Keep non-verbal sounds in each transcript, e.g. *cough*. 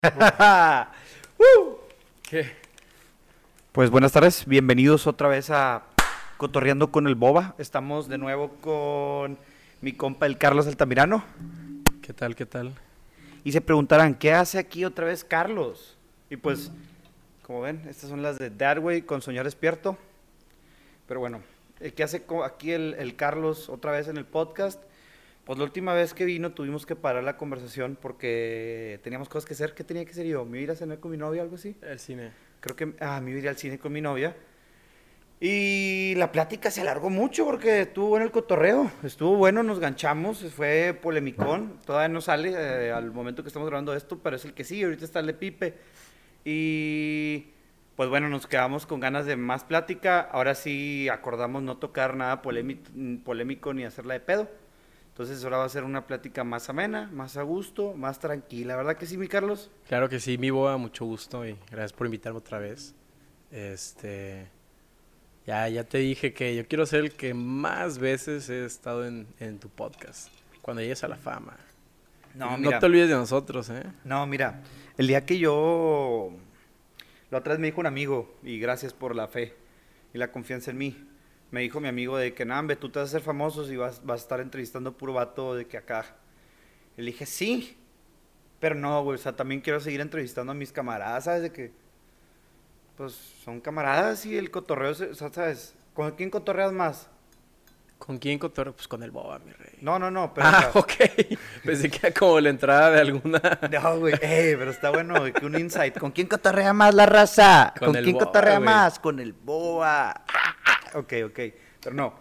*laughs* ¡Uh! ¿Qué? Pues buenas tardes, bienvenidos otra vez a Cotorreando con el Boba. Estamos de nuevo con mi compa el Carlos Altamirano. ¿Qué tal, qué tal? Y se preguntarán, ¿qué hace aquí otra vez Carlos? Y pues, como ven, estas son las de Dadway con Soñar Despierto. Pero bueno, eh, ¿qué hace aquí el, el Carlos otra vez en el podcast? Pues la última vez que vino tuvimos que parar la conversación porque teníamos cosas que hacer. ¿Qué tenía que hacer yo? ¿Me iba a ir a cenar con mi novia o algo así? El cine. Creo que ah, me iba a ir al cine con mi novia. Y la plática se alargó mucho porque estuvo bueno el cotorreo. Estuvo bueno, nos ganchamos, fue polemicón. Todavía no sale eh, al momento que estamos grabando esto, pero es el que sí. Ahorita está el de Pipe. Y pues bueno, nos quedamos con ganas de más plática. Ahora sí acordamos no tocar nada polémi- polémico ni hacerla de pedo. Entonces ahora va a ser una plática más amena, más a gusto, más tranquila. ¿Verdad que sí, mi Carlos? Claro que sí, mi boa, mucho gusto y gracias por invitarme otra vez. Este. Ya, ya te dije que yo quiero ser el que más veces he estado en, en tu podcast. Cuando llegues a la fama. No, no mira. te olvides de nosotros, ¿eh? No, mira, el día que yo... La otra vez me dijo un amigo, y gracias por la fe y la confianza en mí. Me dijo mi amigo de que, Nambe, tú te vas a hacer famosos y vas, vas a estar entrevistando puro vato de que acá. Y le dije, sí, pero no, güey, o sea, también quiero seguir entrevistando a mis camaradas, ¿sabes? De que, pues, son camaradas y el cotorreo, o sea, ¿sabes? ¿Con quién cotorreas más? ¿Con quién cotorreo? Pues con el boba, mi rey. No, no, no, pero... o ah, sea, ok. *laughs* Pensé que era como la entrada de alguna. *laughs* No, güey, eh, pero está bueno, güey, que un insight. ¿Con quién cotorrea más la raza? Con ¿Con, quién boa, cotorrea más? Con el boa. *laughs* Ok, ok. Pero no,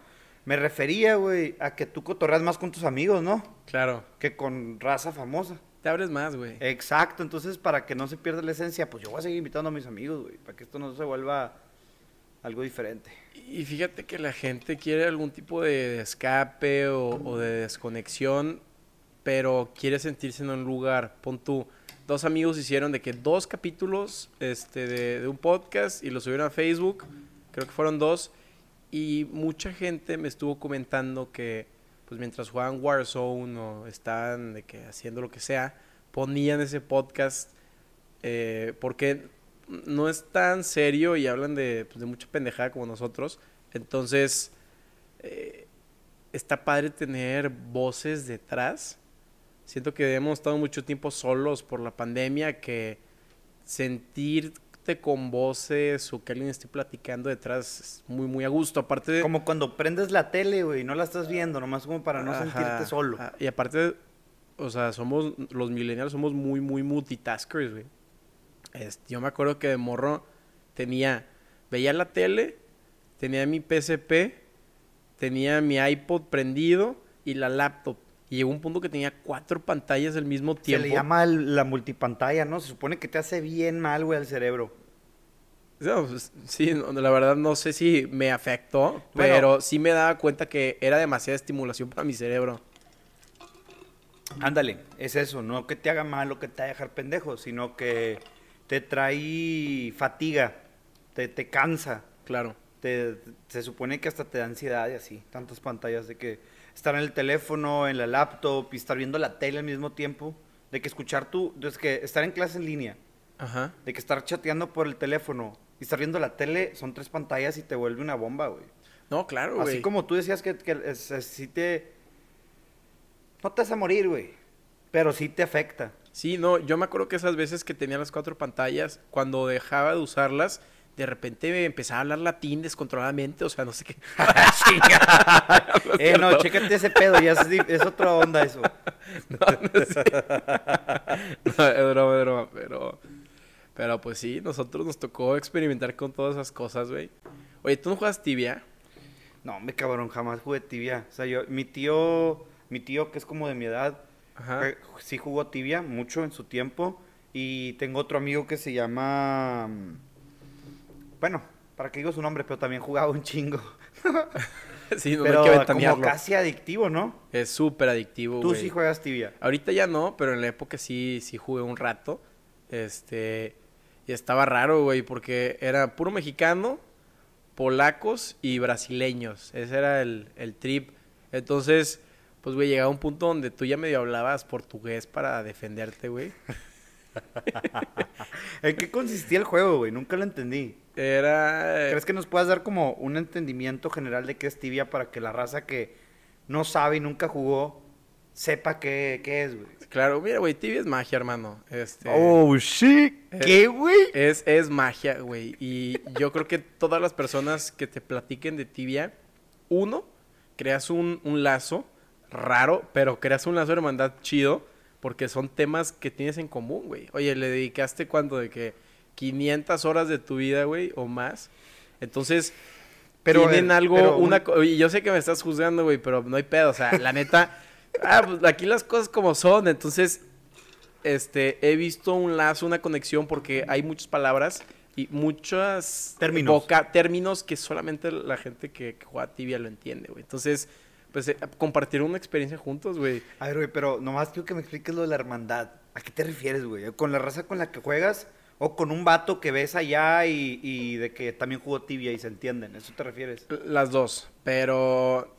me refería, güey, a que tú cotorreas más con tus amigos, ¿no? Claro. Que con raza famosa. Te abres más, güey. Exacto, entonces para que no se pierda la esencia, pues yo voy a seguir invitando a mis amigos, güey, para que esto no se vuelva algo diferente. Y fíjate que la gente quiere algún tipo de escape o, o de desconexión, pero quiere sentirse en un lugar. Pon tú, dos amigos hicieron de que dos capítulos este, de, de un podcast y lo subieron a Facebook, creo que fueron dos, y mucha gente me estuvo comentando que pues mientras jugaban Warzone o estaban de que haciendo lo que sea, ponían ese podcast eh, porque no es tan serio y hablan de, pues, mucha pendejada como nosotros. Entonces, eh, está padre tener voces detrás. Siento que hemos estado mucho tiempo solos por la pandemia, que sentirte con voces o que alguien esté platicando detrás es muy, muy a gusto. Aparte de... Como cuando prendes la tele, güey, y no la estás viendo, nomás como para no Ajá, sentirte solo. ajá. Y aparte, o sea, somos, los millennials somos muy, muy multitaskers, güey. Este, yo me acuerdo que de morro tenía, veía la tele, tenía mi PSP, tenía mi iPod prendido y la laptop. Y llegó un punto que tenía cuatro pantallas al mismo Se tiempo. le llama el- la multipantalla, ¿no? Se supone que te hace bien mal, güey, al cerebro. No, pues, sí, no, la verdad no sé si me afectó, Bueno. pero sí me daba cuenta que era demasiada estimulación para mi cerebro. Ándale, es eso, no que te haga mal o que te haga dejar pendejo, sino que te trae fatiga, te, te cansa, Claro. te, se supone que hasta te da ansiedad y así, tantas pantallas de que estar en el teléfono, en la laptop y estar viendo la tele al mismo tiempo, de que escuchar tú, es que estar en clase en línea, Ajá. de que estar chateando por el teléfono y estar viendo la tele, son tres pantallas y te vuelve una bomba, güey. No, claro, güey. Así como tú decías que, que es- es- sí te... No te vas a morir, güey, pero sí te afecta. Sí, no, yo me acuerdo que esas veces que tenía las cuatro pantallas, cuando dejaba de usarlas, de repente me empezaba a hablar latín descontroladamente, o sea, no sé qué. *laughs* *laughs* Eh, no, chécate ese pedo, ya es, otra onda eso. *laughs* No, no. No, es broma, es broma, pero... Pero pues sí, nosotros nos tocó experimentar con todas esas cosas, güey. Oye, ¿tú no juegas tibia? No, me cabrón, jamás jugué tibia. O sea, yo, mi tío, mi tío que es como de mi edad, Ajá. eh, sí jugó tibia mucho en su tiempo. Y tengo otro amigo que se llama... Bueno, para que digo su nombre, pero también jugaba un chingo. *laughs* sí, no, pero hay que como casi adictivo, ¿no? Es súper adictivo, Tú sí juegas tibia. Ahorita ya no, pero en la época sí, sí jugué un rato. Este, y estaba raro, güey, porque era puro mexicano, polacos y brasileños. Ese era el, el trip. Entonces, pues, güey, llegaba un punto donde tú ya medio hablabas portugués para defenderte, güey. *laughs* ¿En qué consistía el juego, güey? Nunca lo entendí. Era... ¿Crees que nos puedas dar como un entendimiento general de qué es tibia para que la raza que no sabe y nunca jugó sepa qué, qué es, güey? Claro, mira, güey, tibia es magia, hermano. Este, Oh, shit. Eh, ¿Qué, güey? Es, es magia, güey. Y yo creo que todas las personas que te platiquen de tibia, uno, creas un, un lazo raro, pero creas un lazo de hermandad chido, porque son temas que tienes en común, güey. Oye, le dedicaste cuánto de que 500 horas de tu vida, güey, o más. Entonces, Pero, tienen eh, algo, pero una... Y yo sé que me estás juzgando, güey, pero no hay pedo. O sea, la neta... *laughs* ah, pues aquí las cosas como son. Entonces, este, he visto un lazo, una conexión, porque hay muchas palabras y muchas... Términos. voca- términos que solamente la gente que, que juega tibia lo entiende, güey. Entonces, pues, eh, compartir una experiencia juntos, güey. A ver, güey, pero nomás quiero que me expliques lo de la hermandad. ¿A qué te refieres, güey? ¿Con la raza con la que juegas? ¿O con un vato que ves allá y, de que también jugó tibia y se entienden? ¿Eso te refieres? Las dos, pero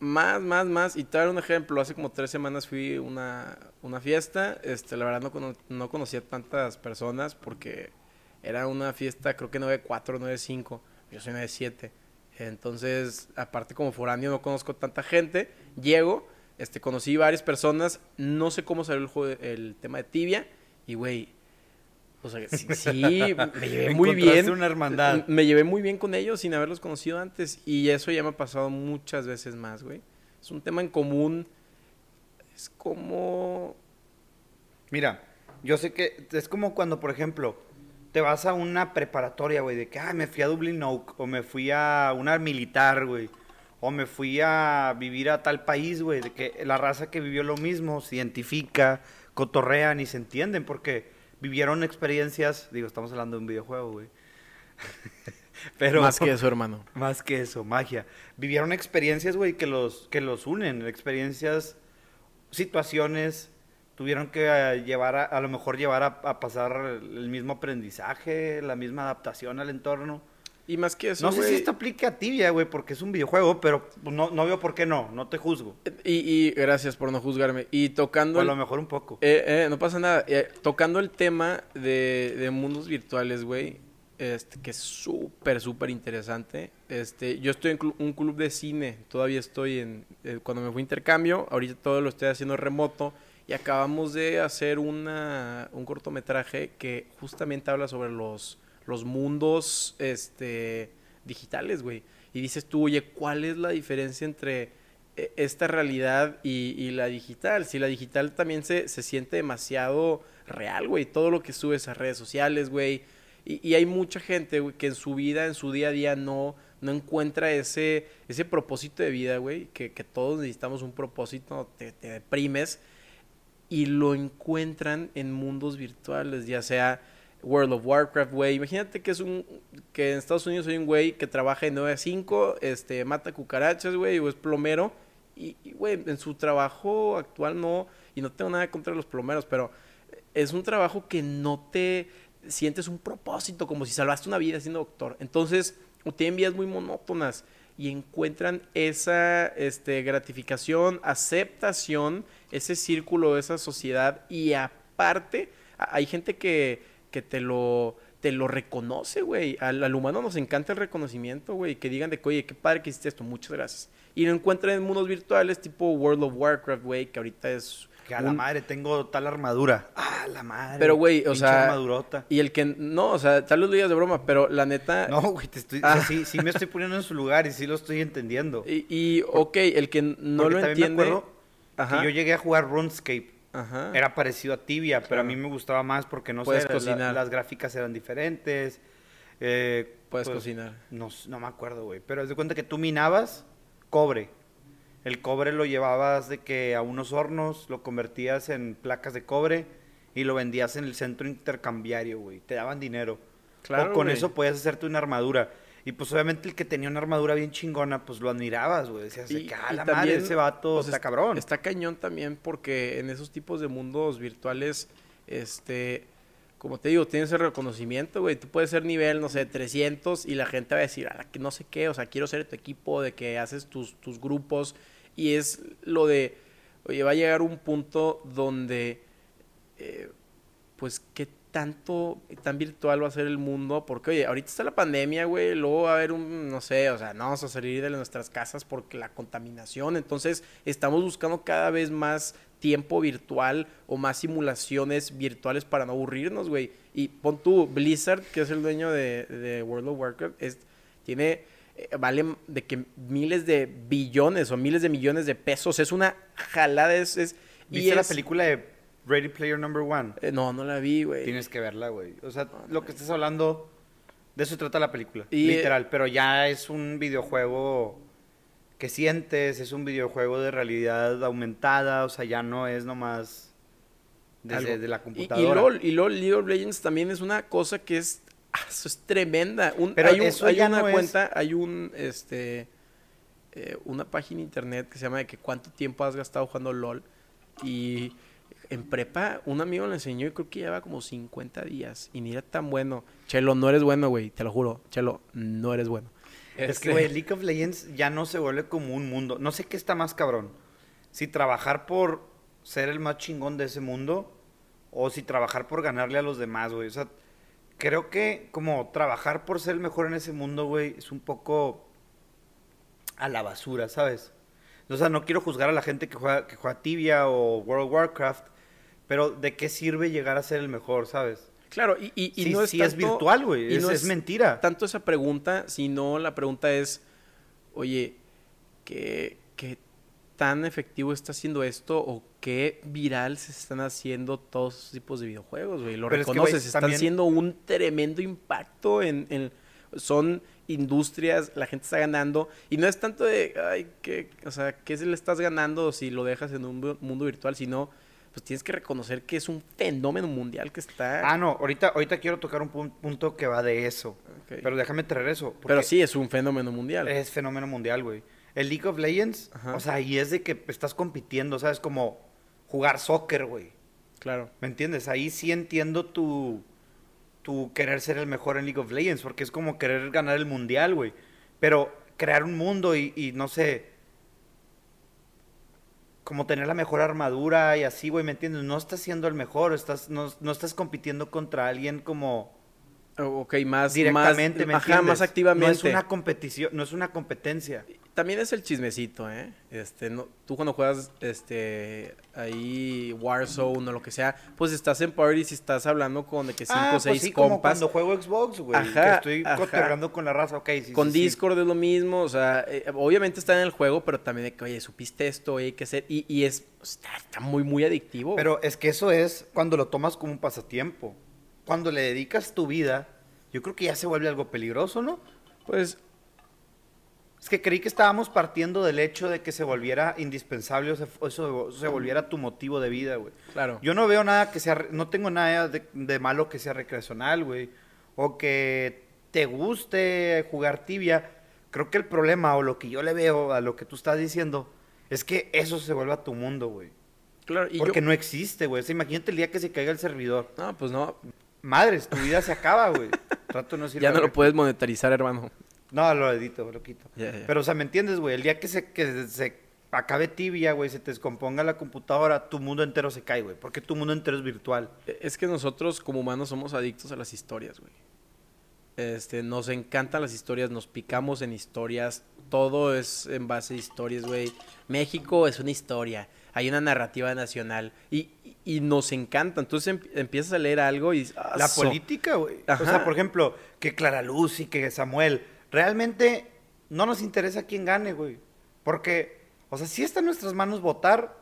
más, más, más. Y te voy a dar un ejemplo. Hace como tres semanas fui a una, una fiesta. Este, la verdad no, cono- no conocía tantas personas porque era una fiesta, creo que 9-4, 9-5. Yo soy 9-7. Entonces, aparte como foráneo no conozco tanta gente. Llego, este, conocí varias personas. No sé cómo salió el, el tema de tibia. Y, güey, o sea, sí, sí, me llevé *laughs* muy bien. una hermandad. Me llevé muy bien con ellos sin haberlos conocido antes. Y eso ya me ha pasado muchas veces más, güey. Es un tema en común. Es como... Mira, yo sé que es como cuando, por ejemplo, te vas a una preparatoria, güey, de que, ah, me fui a Dublin Oak, o me fui a una militar, güey, o me fui a vivir a tal país, güey, de que la raza que vivió lo mismo se identifica, cotorrean y se entienden, porque vivieron experiencias, digo, estamos hablando de un videojuego, güey. *laughs* Pero Más que eso, hermano. más que eso, magia. Vivieron experiencias, güey, que los, que los unen. Experiencias, situaciones. Tuvieron que eh, llevar, a, a lo mejor llevar a, a pasar el mismo aprendizaje, la misma adaptación al entorno. Y más que eso, no sé si esto aplique a tibia, güey, porque es un videojuego, pero no, no veo por qué no. No te juzgo. Y, y gracias por no juzgarme. Y tocando... O a lo mejor un poco. Eh, eh, no pasa nada. Eh, tocando el tema de, de mundos virtuales, güey, este, que es súper, súper interesante. Este, yo estoy en un club de cine, todavía estoy en... eh, cuando me fui a intercambio, ahorita todo lo estoy haciendo remoto y acabamos de hacer una, un cortometraje que justamente habla sobre los, los mundos este, digitales, güey. Y dices tú, oye, ¿cuál es la diferencia entre eh, esta realidad y, la digital. Si la digital también se, se siente demasiado real, güey. Todo lo que subes a redes sociales, güey. Y, y hay mucha gente, güey, que en su vida, en su día a día, no, no encuentra ese, ese propósito de vida, güey. Que, que todos necesitamos un propósito, te, te deprimes. Y lo encuentran en mundos virtuales, ya sea World of Warcraft, güey. Imagínate que es un que en Estados Unidos hay un güey que trabaja de 9 a 5, este mata cucarachas, güey, o es plomero y güey, en su trabajo actual no y no tengo nada contra los plomeros, pero es un trabajo que no te sientes un propósito como si salvaste una vida siendo doctor. Entonces, o tienen vidas muy monótonas y encuentran esa este, gratificación, aceptación, ese círculo, esa sociedad y aparte hay gente que, que te lo te lo reconoce, güey. Al, al humano nos encanta el reconocimiento, güey. Que digan de que, oye, qué padre que hiciste esto, muchas gracias. Y lo encuentran en mundos virtuales tipo World of Warcraft, güey, que ahorita es... Que a la madre tengo tal armadura. Ah, la madre. Pero, güey, o sea, armadurota. Y el que, no, o sea, tal vez lo digas de broma, pero la neta... No, güey, te estoy, Ah. o sea, sí, sí me estoy poniendo en su lugar y sí lo estoy entendiendo. Y, y, ok, el que no Porque lo entiende... me acuerdo Ajá. que yo llegué a jugar RuneScape. Ajá. Era parecido a Tibia, pero a mí me gustaba más porque no Puedes sé, la- cocinar. las gráficas eran diferentes. eh, Puedes pues, cocinar. No, no me acuerdo, güey. Pero haz de cuenta que tú minabas cobre. El cobre lo llevabas de que a unos hornos, lo convertías en placas de cobre y lo vendías en el centro intercambiario, güey. Te daban dinero. Claro, o con eso podías hacerte una armadura. Y pues obviamente el que tenía una armadura bien chingona, pues lo admirabas, güey. Decías, de Y- que, ah, la también, madre, ese vato pues, está es- cabrón. Está cañón también porque en esos tipos de mundos virtuales, este, como te digo, tienes el reconocimiento, güey. Tú puedes ser nivel, no sé, 300 y la gente va a decir, ah, que no sé qué, o sea, quiero ser tu equipo, de que haces tus, tus grupos. Y es lo de, oye, va a llegar un punto donde eh, pues, qué tanto, tan virtual va a ser el mundo. Porque, oye, ahorita está la pandemia, güey. Luego va a haber un, no sé, o sea, no vamos a salir de nuestras casas porque la contaminación. Entonces, estamos buscando cada vez más tiempo virtual o más simulaciones virtuales para no aburrirnos, güey. Y pon tú, Blizzard, que es el dueño de, de World of Warcraft, es, tiene, eh, vale de que miles de billones o miles de millones de pesos. Es una jalada, es... es ¿Viste y la es- película de Ready Player Number One? eh, no, no la vi, güey. Tienes que verla, güey. O sea, lo que estás hablando, de eso trata la película. Y, eh, literal, pero ya es un videojuego que sientes, es un videojuego de realidad aumentada, o sea, ya no es nomás desde Algo. de la Y, y computadora. LOL, y LOL, League of Legends también es una cosa que es, ah, eso es tremenda. Un- Pero hay un- eso hay ya una no es- cuenta, hay un, este, eh, una página internet que se llama de que cuánto tiempo has gastado jugando LOL. Y en prepa, un amigo le enseñó y creo que lleva como 50 días. Y ni era tan bueno. Chelo, no eres bueno, güey, te lo juro. Chelo, no eres bueno. Es que, Este, güey, League of Legends ya no se vuelve como un mundo. No sé qué está más cabrón. Si trabajar por ser el más chingón de ese mundo o si trabajar por ganarle a los demás, güey. O sea, creo que como trabajar por ser el mejor en ese mundo, güey, es un poco a la basura, ¿sabes? O sea, no quiero juzgar a la gente que juega, que juega Tibia o World of Warcraft, pero ¿de qué sirve llegar a ser el mejor, ¿sabes? Claro, y, y, y Sí, no es sí es tanto- virtual, güey. y Es, no es mentira. tanto esa pregunta, sino la pregunta es, oye, ¿qué, qué tan efectivo está haciendo esto o qué viral se están haciendo todos esos tipos de videojuegos, güey? Lo Pero es que, reconoces, están también- haciendo un tremendo impacto en, en- Son industrias, la gente está ganando, y no es tanto de, ay, ¿qué, o sea, ¿qué se le estás ganando si lo dejas en un mundo virtual? Sino, pues tienes que reconocer que es un fenómeno mundial que está... Ah, no, ahorita, ahorita quiero tocar un pun- punto que va de eso. Pero déjame traer eso. Pero sí, es un fenómeno mundial. Es fenómeno mundial, güey. El League of Legends, Ajá. o sea, ahí es de que estás compitiendo, ¿sabes? Como jugar soccer, güey. Claro. ¿Me entiendes? Ahí sí entiendo tu, tu querer ser el mejor en League of Legends, porque es como querer ganar el mundial, güey. Pero crear un mundo y, y no sé, como tener la mejor armadura y así, güey, ¿me entiendes? No estás siendo el mejor, estás, no, no estás compitiendo contra alguien como Ok, más directamente, más, ¿me ajá, más activamente. No es una competición, no es una competencia. También es el chismecito, ¿eh? Este, no, tú cuando juegas este ahí Warzone o lo que sea, pues estás en parties y estás hablando con de que cinco ah, o pues seis sí, como compas. cuando juego Xbox, güey. Ajá, que estoy cotorreando con la raza, ok, sí, con sí, sí. Discord es lo mismo, o sea, eh, obviamente está en el juego, pero también de que, oye, supiste esto, oye, hay que hacer. Y, y es, está, está muy, muy adictivo. Pero es que eso es cuando lo tomas como un pasatiempo. Cuando le dedicas tu vida, yo creo que ya se vuelve algo peligroso, ¿no? pues, Es que creí que estábamos partiendo del hecho de que se volviera indispensable o se, eso se volviera tu motivo de vida, güey. claro. Yo no veo nada que sea, no tengo nada de, de malo que sea recreacional, güey. O que te guste jugar tibia. Creo que el problema o lo que yo le veo a lo que tú estás diciendo es que eso se vuelva tu mundo, güey. claro, y Porque yo- no existe, güey. O sea, imagínate el día que se caiga el servidor. No, pues no, Madres, tu vida se acaba, güey. *laughs* Trato de no decir ya no lo puedes monetarizar, hermano. No, lo edito, lo quito. Pero, o sea, ¿me entiendes, güey? El día que se, que se acabe tibia, güey, se te descomponga la computadora, tu mundo entero se cae, güey. Porque tu mundo entero es virtual. Es que nosotros como humanos somos adictos a las historias, güey. Este, nos encantan las historias, nos picamos en historias, todo es en base a historias, güey. México es una historia, hay una narrativa nacional y, y- nos encanta. Entonces em- empiezas a leer algo y... ¡ah, La so! política, güey. O sea, por ejemplo, que Clara Luz y que Samuel. Realmente no nos interesa quién gane, güey. Porque, o sea, sí está en nuestras manos votar,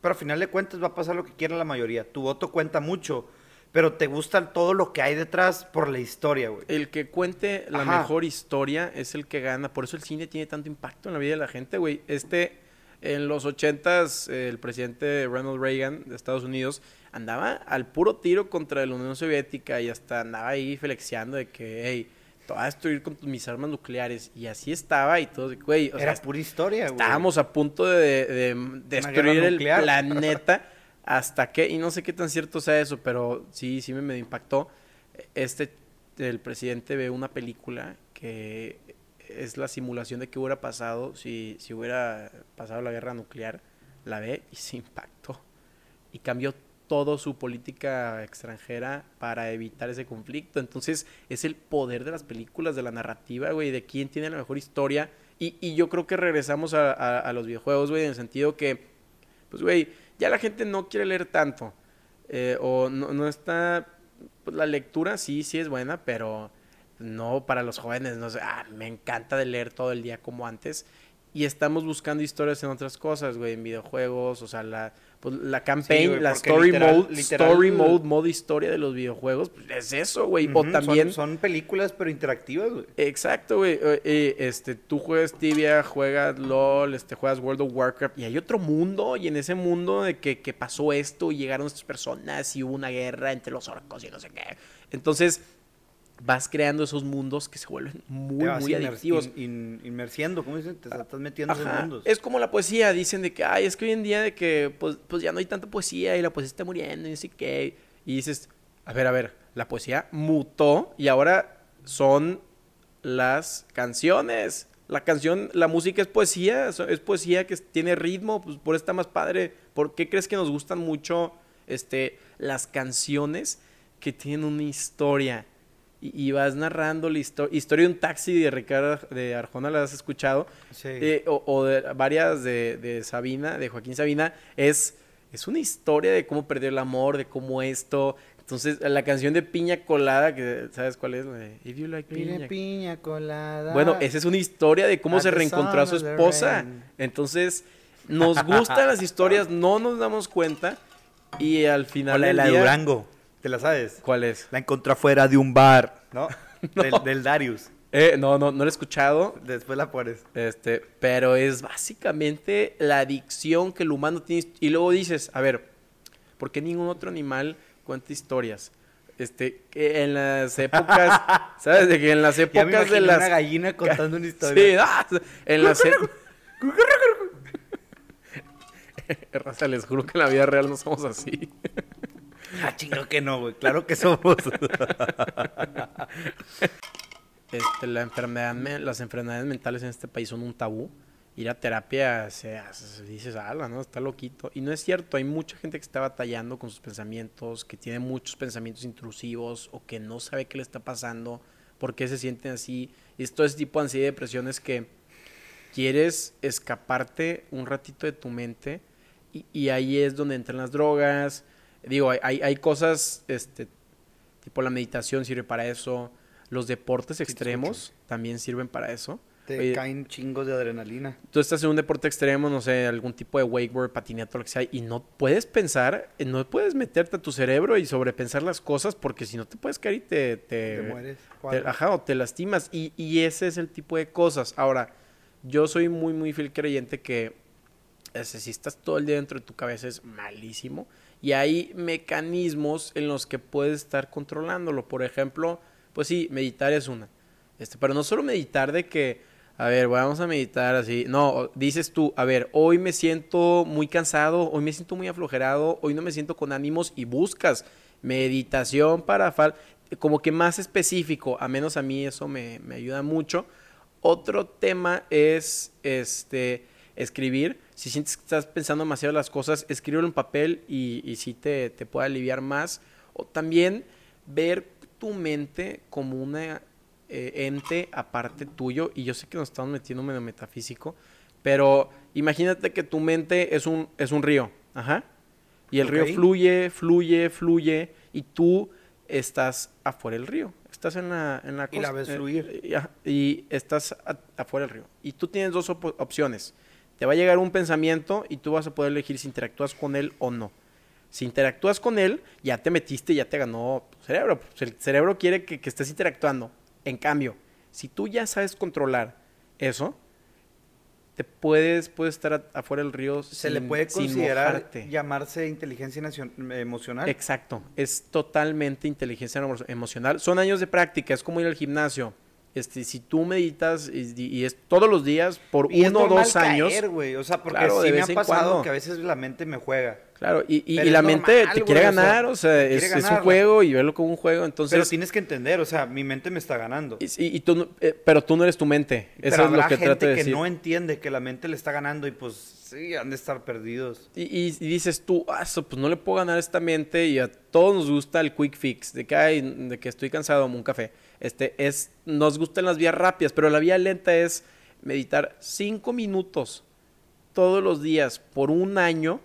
pero al final de cuentas va a pasar lo que quiera la mayoría. Tu voto cuenta mucho, pero te gusta todo lo que hay detrás por la historia, güey. El que cuente la Ajá. mejor historia es el que gana. Por eso el cine tiene tanto impacto en la vida de la gente, güey. Este, en los ochentas, eh, el presidente Ronald Reagan de Estados Unidos andaba al puro tiro contra la Unión Soviética y hasta andaba ahí flexiando de que, hey, te voy a destruir con mis armas nucleares. Y así estaba y todo, güey. O Era sea, pura historia, güey. estábamos a punto de, de destruir guerra el planeta *laughs* hasta que, y no sé qué tan cierto sea eso, pero sí, sí me, me impactó. Este, el presidente ve una película que es la simulación de qué hubiera pasado si, si hubiera pasado la guerra nuclear, la ve y se impactó. Y cambió toda su política extranjera para evitar ese conflicto. Entonces, es el poder de las películas, de la narrativa, güey, de quién tiene la mejor historia. Y, y yo creo que regresamos a, los videojuegos, güey, en el sentido que, pues, güey, ya la gente no quiere leer tanto. eh, o no, no está... pues, la lectura sí, sí es buena, pero no para los jóvenes. No sé, ah, me encanta de leer todo el día como antes. Y estamos buscando historias en otras cosas, güey, en videojuegos, o sea, la, pues, la campaign, güey, la story literal- mode, literal- story mode, modo historia de los videojuegos, pues es eso, güey. O son- también, Son, películas, pero interactivas, güey. exacto, güey. eh, eh, este, tú juegas Tibia, juegas LOL, este, juegas World of Warcraft, y hay otro mundo, y en ese mundo de que, que pasó esto, y llegaron estas personas, y hubo una guerra entre los orcos y no sé qué. Entonces, vas creando esos mundos que se vuelven muy, muy adictivos. in- in- inmersiendo, ¿cómo dicen? Te estás metiendo en esos mundos. Es como la poesía, dicen de que, ay, es que hoy en día de que, pues, pues ya no hay tanta poesía y la poesía está muriendo y así que, y dices, a ver, a ver, la poesía mutó y ahora son las canciones. La canción, la música es poesía, es poesía que tiene ritmo, pues por eso está más padre. ¿Por qué crees que nos gustan mucho este, las canciones que tienen una historia? Y, y vas narrando la histo- historia de un taxi de Ricardo de Arjona, ¿la has escuchado? Sí. Eh, o, o de varias de, de Sabina, de Joaquín Sabina, es, es una historia de cómo perdió el amor, de cómo esto. Entonces, la canción de Piña Colada, que ¿sabes cuál es? If you like piña. piña colada. Bueno, esa es una historia de cómo At se reencontró a su esposa. Entonces, nos gustan las historias, no nos damos cuenta. Y al final. Hola, del la de día- Durango. ¿Te la sabes? ¿Cuál es? La encontró afuera de un bar, ¿no? *laughs* *laughs* No. Del, del Darius. Eh, no, no, no lo he escuchado. Después la pones. Este, pero es básicamente la adicción que el humano tiene. Y luego dices, a ver, ¿por qué ningún otro animal cuenta historias? Este, que en las épocas, *laughs* ¿sabes? De que en las Ya me épocas de las. una gallina contando una Sí, historia. ah, en las. Raza, les juro que en la vida real no somos así. *laughs* Ah, chingo que no, güey. Claro que somos. *laughs* Este, la enfermedad, me- las enfermedades mentales en este país son un tabú. Ir a terapia, se, se- dices, ala, ¿no? Está loquito. Y no es cierto, hay mucha gente que está batallando con sus pensamientos, que tiene muchos pensamientos intrusivos o que no sabe qué le está pasando, por qué se sienten así. Y es todo ese tipo de ansiedad y depresiones que quieres escaparte un ratito de tu mente y ahí es donde entran las drogas. Digo, hay, hay, cosas, este, tipo la meditación sirve para eso, los deportes te extremos también sirven para eso. Te Oye, caen chingos de adrenalina. tú estás en un deporte extremo, no sé, algún tipo de wakeboard, patineta, lo que sea, y no puedes pensar, no puedes meterte a tu cerebro y sobrepensar las cosas porque si no te puedes caer y te... te, Te mueres. te- ajá, o te lastimas. Y, y ese es el tipo de cosas. Ahora, yo soy muy, muy fiel creyente que ese, si estás todo el día dentro de tu cabeza es malísimo. Y hay mecanismos en los que puedes estar controlándolo. Por ejemplo, pues sí, meditar es una. Este, pero no solo meditar de que, a ver, vamos a meditar así. No, dices tú, a ver, hoy me siento muy cansado, hoy me siento muy aflojerado, hoy no me siento con ánimos y buscas meditación para fal como que más específico, a menos a mí eso me, me ayuda mucho. Otro tema es este escribir. Si sientes que estás pensando demasiado las cosas, escríbelo en papel y, y sí te, te puede aliviar más. O también ver tu mente como una eh, ente aparte tuyo. Y yo sé que nos estamos metiendo medio metafísico, pero imagínate que tu mente es un, es un río. Ajá. Y el río fluye, fluye, fluye. Y tú estás afuera del río. Estás en la, en la Y la costa, ves eh, fluir. y, estás a- afuera del río. Y tú tienes dos op- opciones. Te va a llegar un pensamiento y tú vas a poder elegir si interactúas con él o no. Si interactúas con él, ya te metiste, ya te ganó tu cerebro. Pues el cerebro quiere que, que estés interactuando. En cambio, si tú ya sabes controlar eso, te puedes, puedes estar afuera del río Se sin, le puede considerar llamarse inteligencia emocional. Exacto, es totalmente inteligencia emo- emocional. Son años de práctica, es como ir al gimnasio. Este, si tú meditas y, y es todos los días por Y uno o dos años, caer, güey. O sea, porque Claro, sí me ha pasado cuando. que a veces la mente me juega. Claro, y, y- Pero y la mente te quiere ganar, o sea, es, un juego y verlo como un juego, entonces... Pero tienes que entender, o sea, mi mente me está ganando. y, y- y tú, no- eh, pero tú no eres tu mente, Pero eso es lo que gente trato de que decir. no entiende que la mente le está ganando y pues sí, han de estar perdidos. Y, dices tú, ah, eso, pues no le puedo ganar a esta mente y a todos nos gusta el quick fix, de que, ay, de que estoy cansado, amo un café. Este, es, nos gustan las vías rápidas, pero la vía lenta es meditar cinco minutos todos los días por un año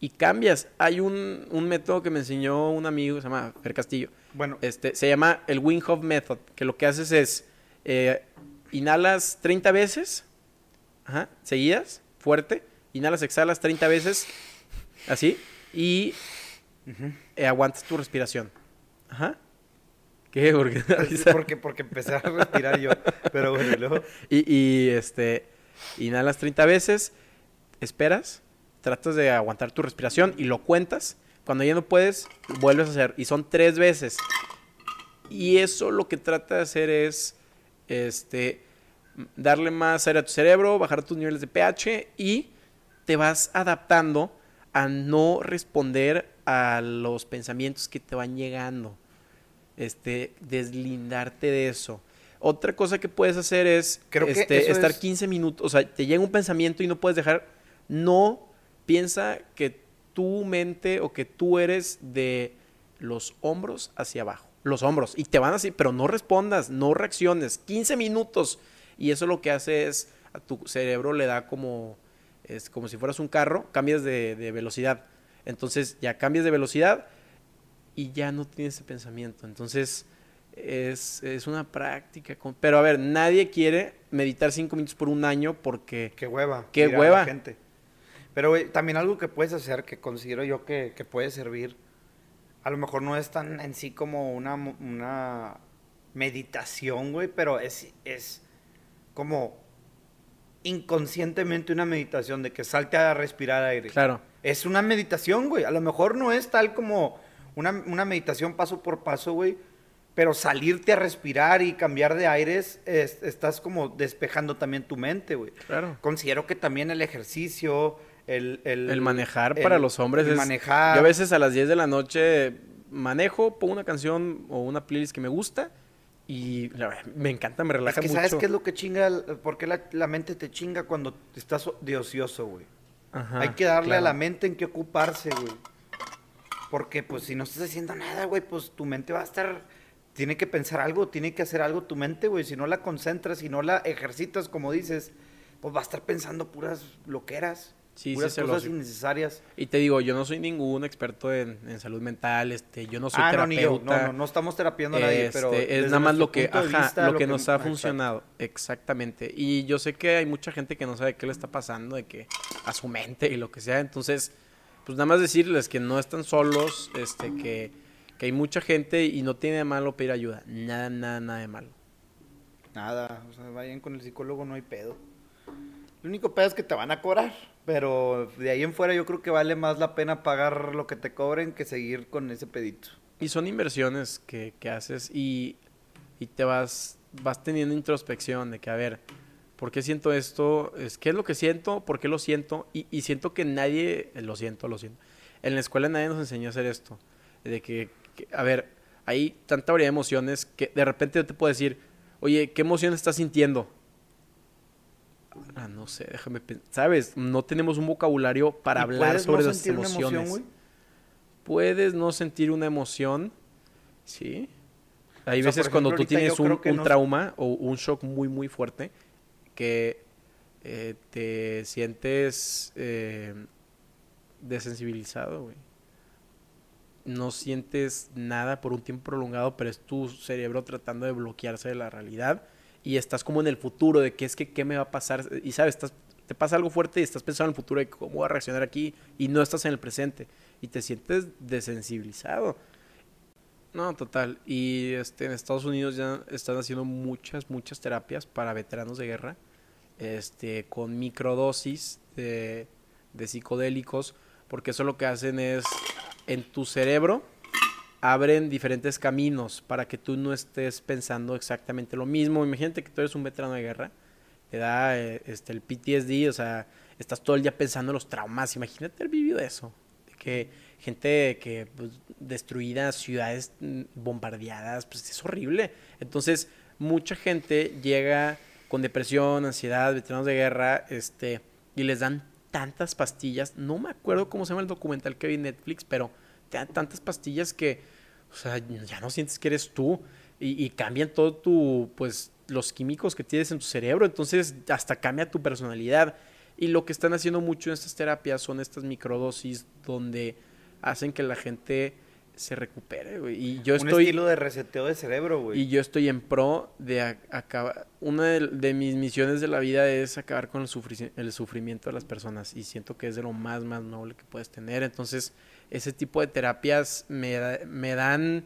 y cambias. Hay un, un método que me enseñó un amigo, se llama Fer Castillo, Bueno, este, se llama el Wing Hof Method, que lo que haces es eh, inhalas 30 veces, ajá, seguidas, fuerte, inhalas, exhalas 30 veces, así, y eh, aguantas tu respiración. Ajá. ¿Qué? Porque, es porque, porque empecé a respirar yo. Pero bueno, y luego. y, y, este, inhalas 30 veces, esperas, tratas de aguantar tu respiración y lo cuentas. Cuando ya no puedes, vuelves a hacer. Y son tres veces. Y eso lo que trata de hacer es este, darle más aire a tu cerebro, bajar tus niveles de pH y te vas adaptando a no responder a los pensamientos que te van llegando. Este, deslindarte de eso. Otra cosa que puedes hacer es Creo que este, estar es- 15 minutos, o sea, te llega un pensamiento y no puedes dejar, no piensa que tu mente o que tú eres de los hombros hacia abajo, los hombros, y te van así, pero no respondas, no reacciones, 15 minutos, y eso lo que hace es, a tu cerebro le da como, es como si fueras un carro, cambias de, de velocidad, entonces ya cambias de velocidad y ya no tienes ese pensamiento, entonces es, es una práctica, con- pero a ver, nadie quiere meditar 5 minutos por un año porque... Qué hueva. Qué hueva. gente. Pero, güey, también algo que puedes hacer que considero yo que, que puede servir. A lo mejor no es tan en sí como una, una meditación, güey, pero es, es como inconscientemente una meditación de que salte a respirar aire. Claro. Es una meditación, güey. A lo mejor no es tal como una, una meditación paso por paso, güey. Pero salirte a respirar y cambiar de aires, es- estás como despejando también tu mente, güey. Claro. Considero que también el ejercicio, el... El, El manejar el- para los hombres el es... manejar. Yo a veces a las 10 de la noche manejo, pongo una canción o una playlist que me gusta y la verdad, me encanta, me Es relaja que mucho. ¿sabes qué es lo que chinga? ¿Por qué la, la mente te chinga cuando estás de ocioso, güey? Ajá, Hay que darle a claro. la mente en qué ocuparse, güey. Porque, pues, si no estás haciendo nada, güey, pues tu mente va a estar... Tiene que pensar algo, tiene que hacer algo tu mente, güey. Si no la concentras, si no la ejercitas, como dices, pues va a estar pensando puras loqueras. Sí, sí, puras lo cosas innecesarias. Y te digo, yo no soy ningún experto en, en salud mental, este, yo no soy ah, no, ni yo. No, no, no estamos terapiando a nadie, pero... Este, es nada más lo que, ajá, vista, lo que nos ha funcionado. Exactamente. Y yo sé que hay mucha gente que no sabe qué le está pasando, de que a su mente y lo que sea. Entonces, pues nada más decirles que no están solos, este, que, que hay mucha gente y no tiene de malo pedir ayuda. Nada, nada, nada de malo. Nada, o sea, vayan con el psicólogo, no hay pedo. El único pedo es que te van a cobrar, pero de ahí en fuera yo creo que vale más la pena pagar lo que te cobren que seguir con ese pedito. Y son inversiones que, que haces y, y te vas, vas teniendo introspección de que, a ver, ¿por qué siento esto? Es, ¿Qué es lo que siento? ¿Por qué lo siento? Y, y siento que nadie, eh, lo siento, lo siento. En la escuela nadie nos enseñó a hacer esto. De que, que, a ver, hay tanta variedad de emociones que de repente yo te puedo decir, oye, ¿qué emoción estás sintiendo? Ah, no sé, déjame pensar. ¿Sabes? No tenemos un vocabulario para ¿Y hablar sobre no las emoción, emociones puedes no sentir una emoción, ¿sí? Hay O sea, veces cuando tú tienes un, no- trauma o un shock muy, muy fuerte que eh, te sientes eh, desensibilizado, güey. No sientes nada por un tiempo prolongado, pero es tu cerebro tratando de bloquearse de la realidad y estás como en el futuro de qué es que qué me va a pasar y sabes, estás, te pasa algo fuerte y estás pensando en el futuro de cómo voy a reaccionar aquí y no estás en el presente y te sientes desensibilizado. No, total. Y este, en Estados Unidos ya están haciendo muchas, muchas terapias para veteranos de guerra, este, con microdosis de, de psicodélicos, porque eso lo que hacen es, en tu cerebro, abren diferentes caminos para que tú no estés pensando exactamente lo mismo. Imagínate que tú eres un veterano de guerra, te da eh, este, el PTSD, o sea, estás todo el día pensando en los traumas. Imagínate haber vivido eso. De que gente que pues, destruida, ciudades bombardeadas, pues es horrible. Entonces, mucha gente llega con depresión, ansiedad, veteranos de guerra, este, y les dan tantas pastillas. No me acuerdo cómo se llama el documental que vi en Netflix, pero te dan tantas pastillas que, o sea, ya no sientes que eres tú y, y cambian todo tu, pues, los químicos que tienes en tu cerebro. Entonces, hasta cambia tu personalidad. Y lo que están haciendo mucho en estas terapias son estas microdosis donde hacen que la gente se recupere, güey. Y yo Un estoy... estilo de reseteo de cerebro, güey. Y yo estoy en pro de acabar. Una de, de mis misiones de la vida es acabar con el, sufri- el sufrimiento de las personas. Y siento que es de lo más, más noble que puedes tener. Entonces, ese tipo de terapias me, da- me dan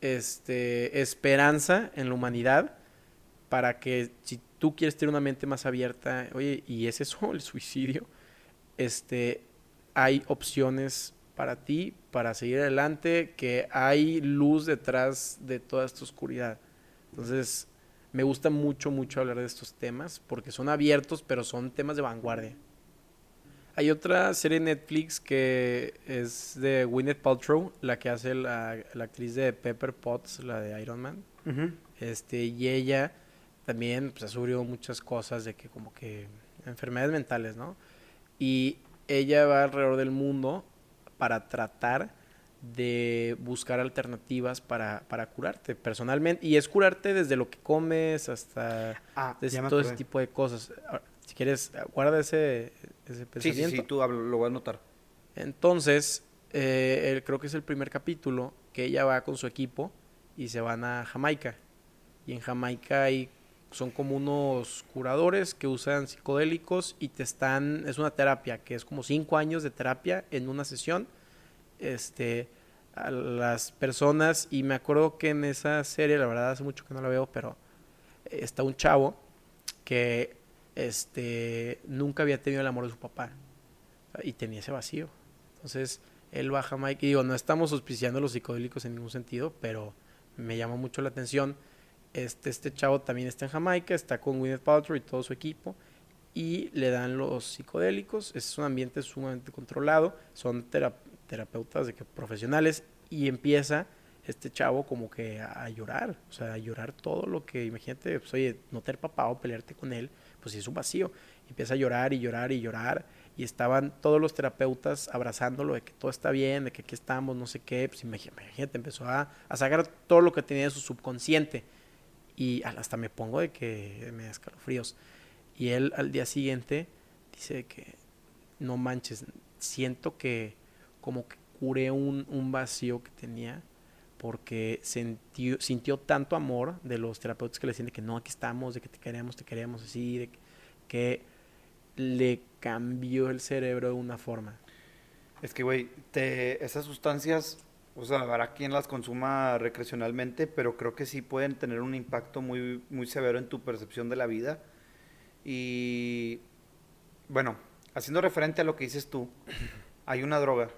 este, esperanza en la humanidad para que si tú quieres tener una mente más abierta, oye, y es eso el suicidio, este, hay opciones para ti, para seguir adelante, que hay luz detrás de toda esta oscuridad. Entonces, me gusta mucho, mucho hablar de estos temas, porque son abiertos, pero son temas de vanguardia. Hay otra serie Netflix que es de Gwyneth Paltrow, la que hace la, la actriz de Pepper Potts, la de Iron Man. Ujú. Este, y ella también pues, ha sufrido muchas cosas de que como que enfermedades mentales, ¿no? Y ella va alrededor del mundo para tratar de buscar alternativas para, para curarte personalmente. Y es curarte desde lo que comes hasta Ah, desde todo ese tipo de cosas. Ahora, si quieres, guarda ese, ese Sí, pensamiento. sí, sí, tú hablo, lo voy a anotar. Entonces, eh, el- creo que es el primer capítulo que ella va con su equipo y se van a Jamaica. Y en Jamaica hay, son como unos curadores que usan psicodélicos y te están, es una terapia que es como cinco años de terapia en una sesión. Este, a las personas, y me acuerdo que en esa serie, la verdad hace mucho que no la veo, pero está un chavo que este, nunca había tenido el amor de su papá y tenía ese vacío. Entonces, él va a Jamaica y digo, no estamos auspiciando los psicodélicos en ningún sentido, pero me llamó mucho la atención. Este, este chavo también está en Jamaica, está con Gwyneth Paltrow y todo su equipo y le dan los psicodélicos. Es un ambiente sumamente controlado, son tera- terapeutas de que profesionales y empieza este chavo como que a, a llorar, o sea, a llorar todo lo que, imagínate, pues oye, no tener papá o pelearte con él, pues es un vacío. Empieza a llorar y llorar y llorar y estaban todos los terapeutas abrazándolo de que todo está bien, de que aquí estamos, no sé qué, pues imagínate, empezó a, a sacar todo lo que tenía de su subconsciente y hasta me pongo de que me da escalofríos. Y él al día siguiente dice que no manches, siento que como que curé un, un vacío que tenía porque sintió, sintió tanto amor de los terapeutas que le decían de que no, aquí estamos, de que te queremos, te queremos así, de que, le cambió el cerebro de una forma. Es que, güey, esas sustancias, o sea, habrá quien las consuma recreacionalmente, pero creo que sí pueden tener un impacto muy, muy severo en tu percepción de la vida. Y, bueno, haciendo referente a lo que dices tú, hay una droga,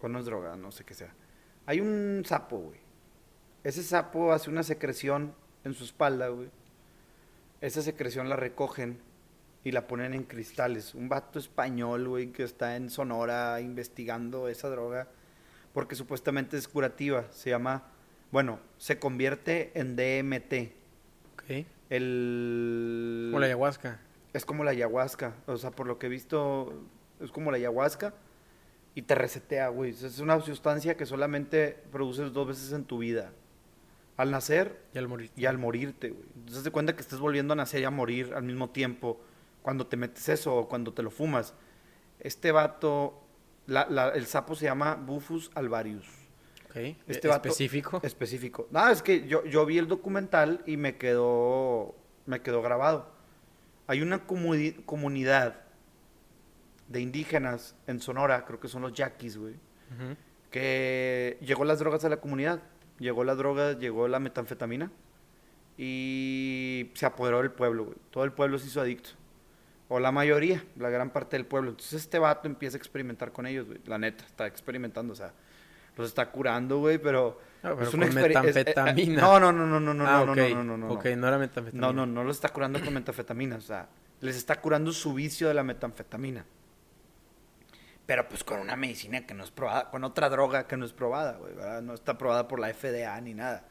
o no es droga, no sé qué sea. Hay un sapo, güey. Ese sapo hace una secreción en su espalda, güey. Esa secreción la recogen y la ponen en cristales. Un vato español, güey, que está en Sonora investigando esa droga porque supuestamente es curativa. Se llama, bueno, se convierte en DMT. ¿Ok? El... Como la ayahuasca. Es como la ayahuasca. O sea, por lo que he visto, es como la ayahuasca y te resetea, güey. Es una sustancia que solamente produces dos veces en tu vida. Al nacer Y al morir. y al morirte, güey. Entonces te cuenta que estás volviendo a nacer y a morir al mismo tiempo cuando te metes eso o cuando te lo fumas. Este vato, la- la- el sapo se llama Bufus alvarius, Ok. Este vato- Específico. específico. Nada, es que yo, yo vi el documental y me quedó, me quedó grabado. Hay una comuni- comunidad de indígenas en Sonora, creo que son los yaquis, güey que llegó las drogas a la comunidad. Llegó la droga, llegó la metanfetamina y se apoderó del pueblo, güey. Todo el pueblo se hizo adicto. O la mayoría, la gran parte del pueblo. Entonces este vato empieza a experimentar con ellos, güey. La neta, está experimentando, o sea, los está curando, güey, pero... Ah, pero es una con eh, metanfetamina. no, no, no, no, no, no, ah, no, ok. no, no, no, no, no. Ok, no era metanfetamina. No, no, no los está curando con metanfetamina, o sea, les está curando su vicio de la metanfetamina. pero pues con una medicina que no es probada, con otra droga que no es probada, güey, ¿verdad? No está probada por la FDA ni nada.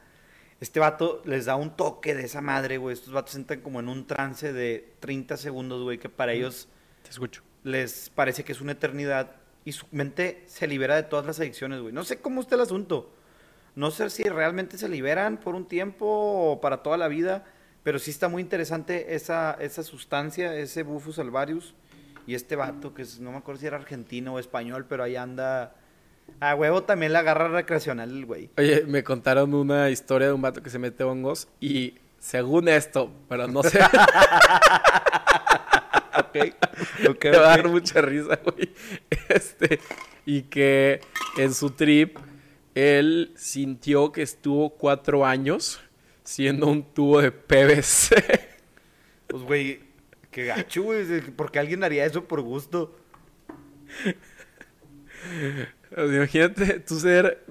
Este vato les da un toque de esa madre, güey. Estos vatos entran como en un trance de 30 segundos, güey, que para ellos Te escucho. les parece que es una eternidad y su mente se libera de todas las adicciones, güey. No sé cómo está el asunto. No sé si realmente se liberan por un tiempo o para toda la vida, pero sí está muy interesante esa, esa sustancia, ese bufus alvarius y este vato que es, no me acuerdo si era argentino o español, pero ahí anda... A huevo también la agarra recreacional el güey. Oye, me contaron una historia de un vato que se mete hongos y según esto, pero no sé. *laughs* ok, ok, Me va a dar mucha risa, güey. Este, y que en su trip, él sintió que estuvo cuatro años siendo un tubo de PVC. Pues güey, qué gacho, güey, porque alguien haría eso por gusto. *laughs* Imagínate *laughs* tú ser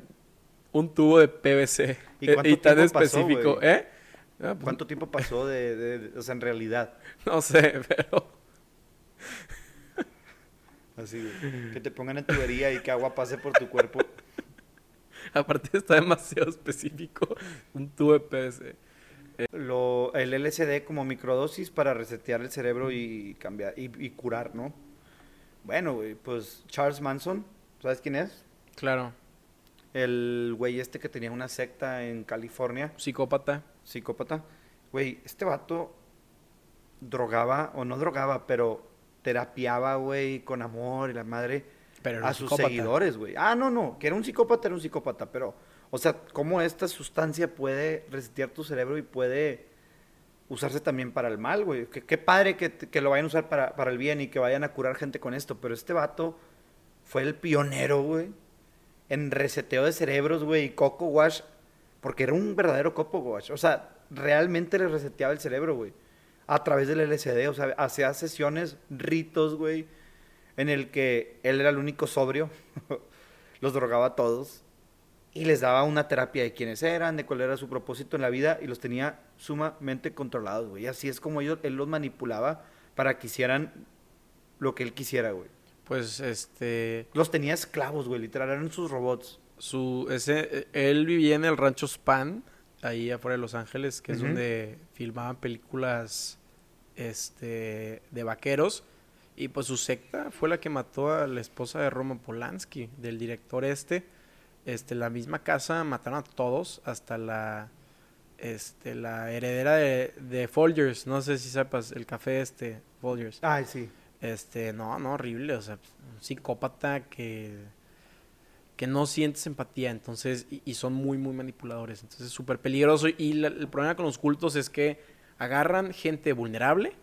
un tubo de PVC. ¿Y eh, cuánto y tan tiempo específico? ¿eh? Ah, pues, ¿Cuánto tiempo pasó de, de- de- o sea, en realidad? *laughs* No sé, pero... *laughs* Así, güey. Que te pongan en tubería y que agua pase por tu cuerpo. Aparte está demasiado específico. Un tubo de PVC. Lo, el LSD como microdosis para resetear el cerebro y cambiar y, y curar, ¿no? Bueno, güey, pues Charles Manson, ¿sabes quién es? Claro. El güey este que tenía una secta en California, Psicópata. psicópata. Güey, este vato drogaba, o no drogaba, pero terapiaba, güey, con amor y la madre Pero a sus psicópata. seguidores, güey. Ah, no, no, que era un psicópata, era un psicópata, pero, o sea, cómo esta sustancia puede resetear tu cerebro y puede usarse también para el mal, güey. Qué, qué padre que, que lo vayan a usar para, para el bien y que vayan a curar gente con esto, pero este vato fue el pionero, güey, en reseteo de cerebros, güey, y Coco Wash, porque era un verdadero Coco Wash. O sea, realmente le reseteaba el cerebro, güey, a través del LSD. O sea, hacía sesiones, ritos, güey, en el que él era el único sobrio, *laughs* los drogaba a todos y les daba una terapia de quiénes eran, de cuál era su propósito en la vida y los tenía sumamente controlados, güey. Así es como ellos, él los manipulaba para que hicieran lo que él quisiera, güey. Pues este. Los tenía esclavos, güey, literal, eran sus robots. Su, ese, él vivía en el rancho Span, ahí afuera de Los Ángeles, que es donde filmaban películas este, de vaqueros. Y pues su secta fue la que mató a la esposa de Roman Polanski, del director este. Este, la misma casa mataron a todos, hasta la, este, la heredera de, de Folgers. No sé si sepas, el café este, Folgers. Ay, sí. Este, no, no, horrible, o sea, un psicópata que, que no sientes empatía, entonces, y, son muy, muy manipuladores, entonces es súper peligroso. Y la- el problema con los cultos es que agarran gente vulnerable,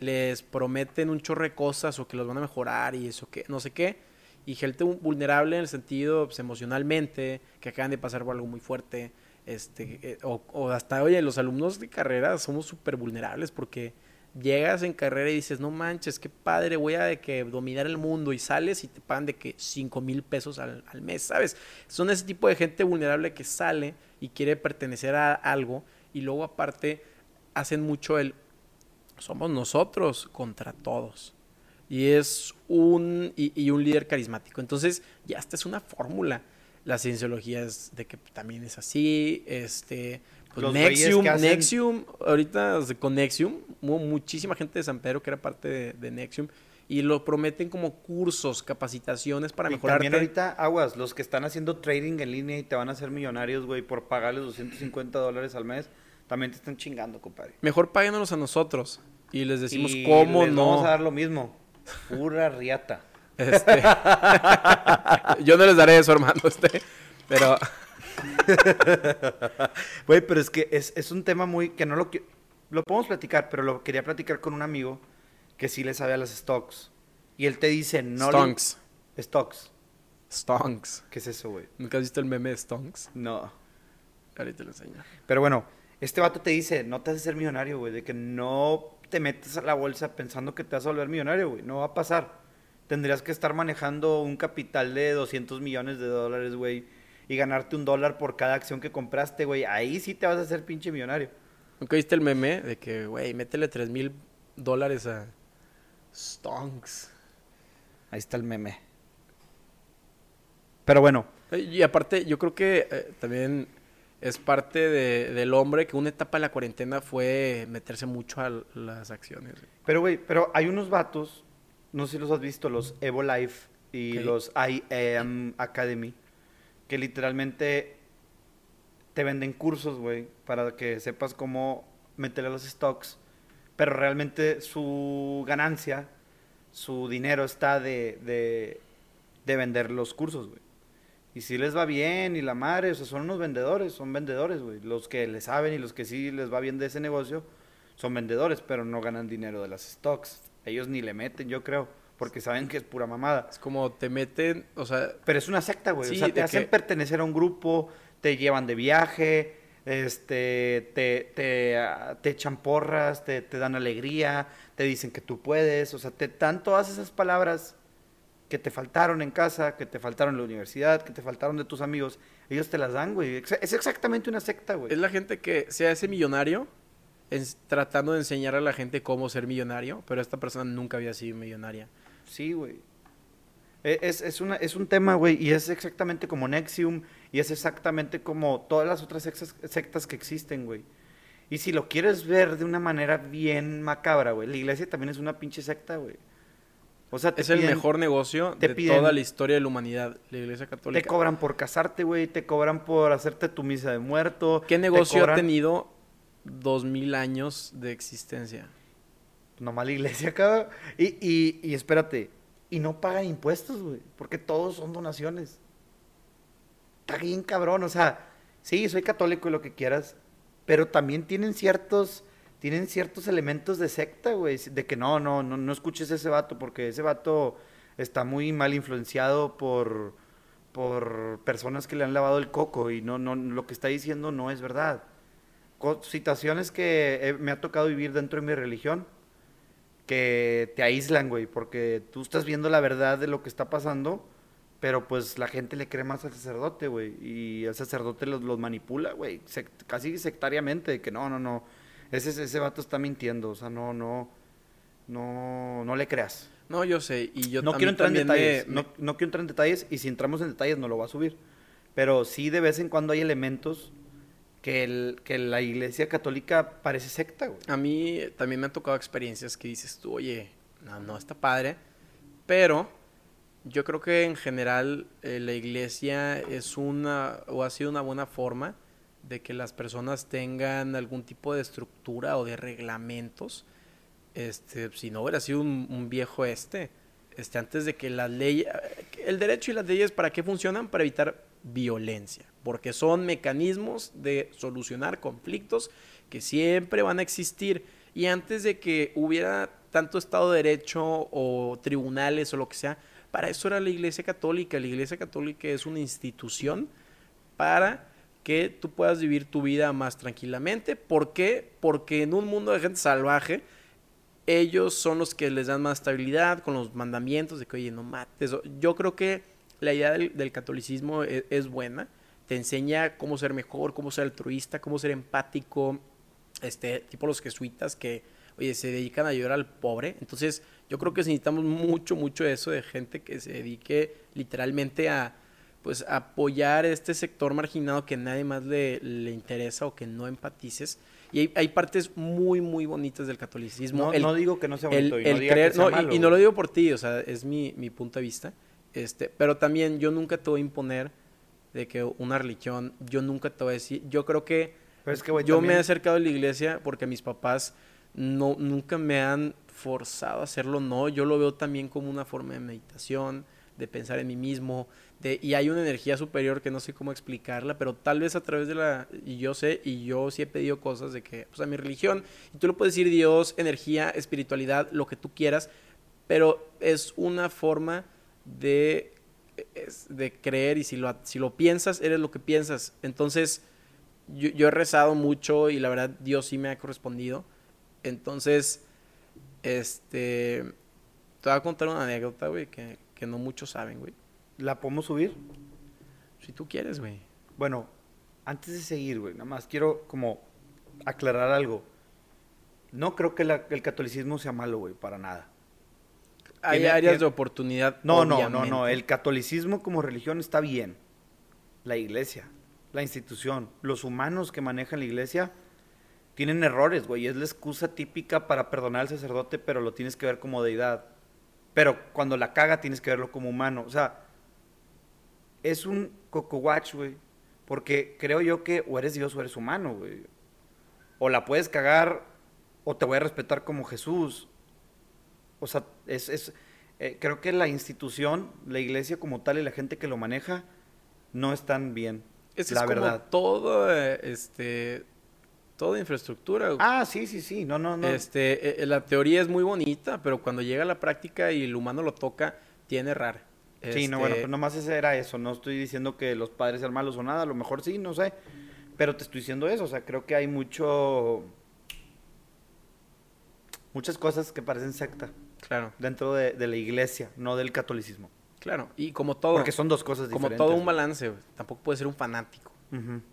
les prometen un chorro de cosas o que los van a mejorar y eso que, no sé qué, y gente vu- vulnerable en el sentido pues, emocionalmente, que acaban de pasar por algo muy fuerte, este, eh, o, o hasta, oye, los alumnos de carrera somos súper vulnerables porque llegas en carrera y dices, no manches, qué padre, voy a de que dominar el mundo y sales y te pagan de que 5 mil pesos al, al mes, ¿sabes? Son ese tipo de gente vulnerable que sale y quiere pertenecer a algo y luego aparte hacen mucho el somos nosotros contra todos. Y es un, y, y un líder carismático. Entonces, ya esta es una fórmula. La cienciología es de que también es así. Este, pues Los Nexium, hacen- Nexium, ahorita con Nexium, hubo muchísima gente de San Pedro que era parte de, de Nexium. Y lo prometen como cursos, capacitaciones para y mejorarte. también ahorita, aguas, los que están haciendo trading en línea y te van a hacer millonarios, güey, por pagarles 250 dólares al mes, también te están chingando, compadre. Mejor páguenos a nosotros. Y les decimos y cómo les no. vamos a dar lo mismo. Pura riata. Este, *laughs* yo no les daré eso, hermano, este, pero *laughs* Güey, pero es que es, es un tema muy que no lo lo podemos platicar, pero lo quería platicar con un amigo que sí le sabe a las stocks. Y él te dice, no le- Stonks, Stocks. Stonks. ¿Qué es eso, güey? ¿Nunca has visto el meme de Stonks? No. Ahorita lo enseño. Pero bueno, este vato te dice, no te haces ser millonario, güey, de que no te metes a la bolsa pensando que te vas a volver millonario, güey, no va a pasar. Tendrías que estar manejando un capital de 200 millones de dólares, güey, y ganarte un dólar por cada acción que compraste, güey. Ahí sí te vas a hacer pinche millonario. ¿Nunca viste el meme de que, güey, métele 3 mil dólares a Stonks? Ahí está el meme. Pero bueno. Y aparte, yo creo que eh, también es parte de, del hombre que una etapa de la cuarentena fue meterse mucho a las acciones. Pero, güey, pero hay unos vatos, no sé si los has visto, los Evo Life y los I Am Academy, que literalmente te venden cursos, güey, para que sepas cómo meterle los stocks, pero realmente su ganancia, su dinero está de, de, de vender los cursos, güey. Y si les va bien y la madre, o sea, son unos vendedores, son vendedores, güey. Los que le saben y los que sí les va bien de ese negocio son vendedores, pero no ganan dinero de las stocks. Ellos ni le meten, yo creo, porque saben que es pura mamada. Es como te meten, o sea... Pero es una secta, güey. o sea, te hacen pertenecer a un grupo, te llevan de viaje, este, te, te, te echan porras, te, te dan alegría, te dicen que tú puedes, o sea, te dan todas esas palabras que te faltaron en casa, que te faltaron en la universidad, que te faltaron de tus amigos, ellos te las dan, güey. Es exactamente una secta, güey. Es la gente que se hace millonario tratando de enseñar a la gente cómo ser millonario, pero esta persona nunca había sido millonaria. Sí, güey. E, es, es, una, es un tema, güey, y es exactamente como Nexium, y es exactamente como todas las otras sectas que existen, güey. Y si lo quieres ver de una manera bien macabra, güey, la iglesia también es una pinche secta, güey es el mejor negocio de toda la historia de la humanidad, la Iglesia Católica. Te cobran por casarte, güey, te cobran por hacerte tu misa de muerto. ¿Qué negocio ha tenido dos mil años de existencia? Nomás la iglesia acá. Y, y, y espérate, y no pagan impuestos, güey, porque todos son donaciones. Está bien cabrón, o sea, sí, soy católico y lo que quieras, pero también tienen ciertos tienen ciertos elementos de secta, güey, de que no, no, no, no escuches ese vato porque ese vato está muy mal influenciado por, por personas que le han lavado el coco y no, no, lo que está diciendo no es verdad. Situaciones que me ha tocado vivir dentro de mi religión que te aíslan, güey, porque tú estás viendo la verdad de lo que está pasando, pero pues la gente le cree más al sacerdote, güey, y el sacerdote los, los manipula, güey, casi sectariamente, que no, no, no ese, ese vato está mintiendo, o sea, no, no, no, no le creas. No, yo sé, y yo no quiero entrar en detalles, no, no, quiero entrar en detalles, y si entramos en detalles no lo va a subir. Pero sí de vez en cuando hay elementos que, el, que la iglesia católica parece secta, güey. A mí también me han tocado experiencias que dices tú, oye, no, no está padre, pero yo creo que en general eh, la iglesia es una, o ha sido una buena forma de que las personas tengan algún tipo de estructura o de reglamentos. Este, si no hubiera sido un, viejo este, este, antes de que las leyes, el derecho y las leyes, ¿para qué funcionan? Para evitar violencia, porque son mecanismos de solucionar conflictos que siempre van a existir. Y antes de que hubiera tanto Estado de Derecho o tribunales o lo que sea, para eso era la Iglesia Católica. La Iglesia Católica es una institución para que tú puedas vivir tu vida más tranquilamente. ¿Por qué? Porque en un mundo de gente salvaje, ellos son los que les dan más estabilidad con los mandamientos de que, oye, no mates. Yo creo que la idea del, catolicismo es, es, buena. Te enseña cómo ser mejor, cómo ser altruista, cómo ser empático. Este, tipo los jesuitas que, oye, se dedican a ayudar al pobre. Entonces, yo creo que necesitamos mucho, mucho eso de gente que se dedique literalmente a pues apoyar este sector marginado que nadie más le, le interesa o que no empatices. Y hay, partes muy, muy bonitas del catolicismo. No, no digo que no sea bonito y, no que y, no lo digo por ti, o sea, es mi, mi punto de vista. Este, pero también yo nunca te voy a imponer de que una religión, yo nunca te voy a decir, yo creo que, yo me he acercado a la iglesia porque mis papás no, nunca me han forzado a hacerlo, no, yo lo veo también como una forma de meditación, de pensar en mí mismo, y hay una energía superior que no sé cómo explicarla, pero tal vez a través de la, y yo sé, y yo sí he pedido cosas de que, pues a mi religión, y tú lo puedes decir Dios, energía, espiritualidad, lo que tú quieras, pero es una forma de, de creer y si lo, si lo piensas, eres lo que piensas. Entonces, yo, yo he rezado mucho y la verdad Dios sí me ha correspondido. Entonces, este, te voy a contar una anécdota, güey, que, que no muchos saben, güey. ¿La podemos subir? Si tú quieres, güey. Bueno, antes de seguir, güey, nada más quiero como aclarar algo. No creo que el catolicismo sea malo, güey, para nada. Hay Tiene- áreas tiene- de oportunidad. No, no, no, no. El catolicismo como religión está bien. La iglesia, la institución, los humanos que manejan la iglesia tienen errores, güey. Es la excusa típica para perdonar al sacerdote, pero lo tienes que ver como deidad. Pero cuando la caga tienes que verlo como humano. O sea, es un coco watch, güey. Porque creo yo que o eres Dios o eres humano, güey. O la puedes cagar o te voy a respetar como Jesús. O sea, es, es eh, creo que la institución, la iglesia como tal y la gente que lo maneja no están bien. Es, la es como verdad. todo, eh, este, toda infraestructura. Ah, sí, sí, sí. No, no, no. Este, eh, la teoría es muy bonita, pero cuando llega a la práctica y el humano lo toca, tiene errar. Sí, no, bueno, pues nomás ese era eso. No estoy diciendo que los padres sean malos o nada, a lo mejor sí, no sé. Pero te estoy diciendo eso, o sea, creo que hay mucho. Muchas cosas que parecen secta Claro, dentro de, de la iglesia, no del catolicismo. claro. Y como todo, Porque son dos cosas como diferentes. todo un balance, güey, tampoco puedes ser un fanático,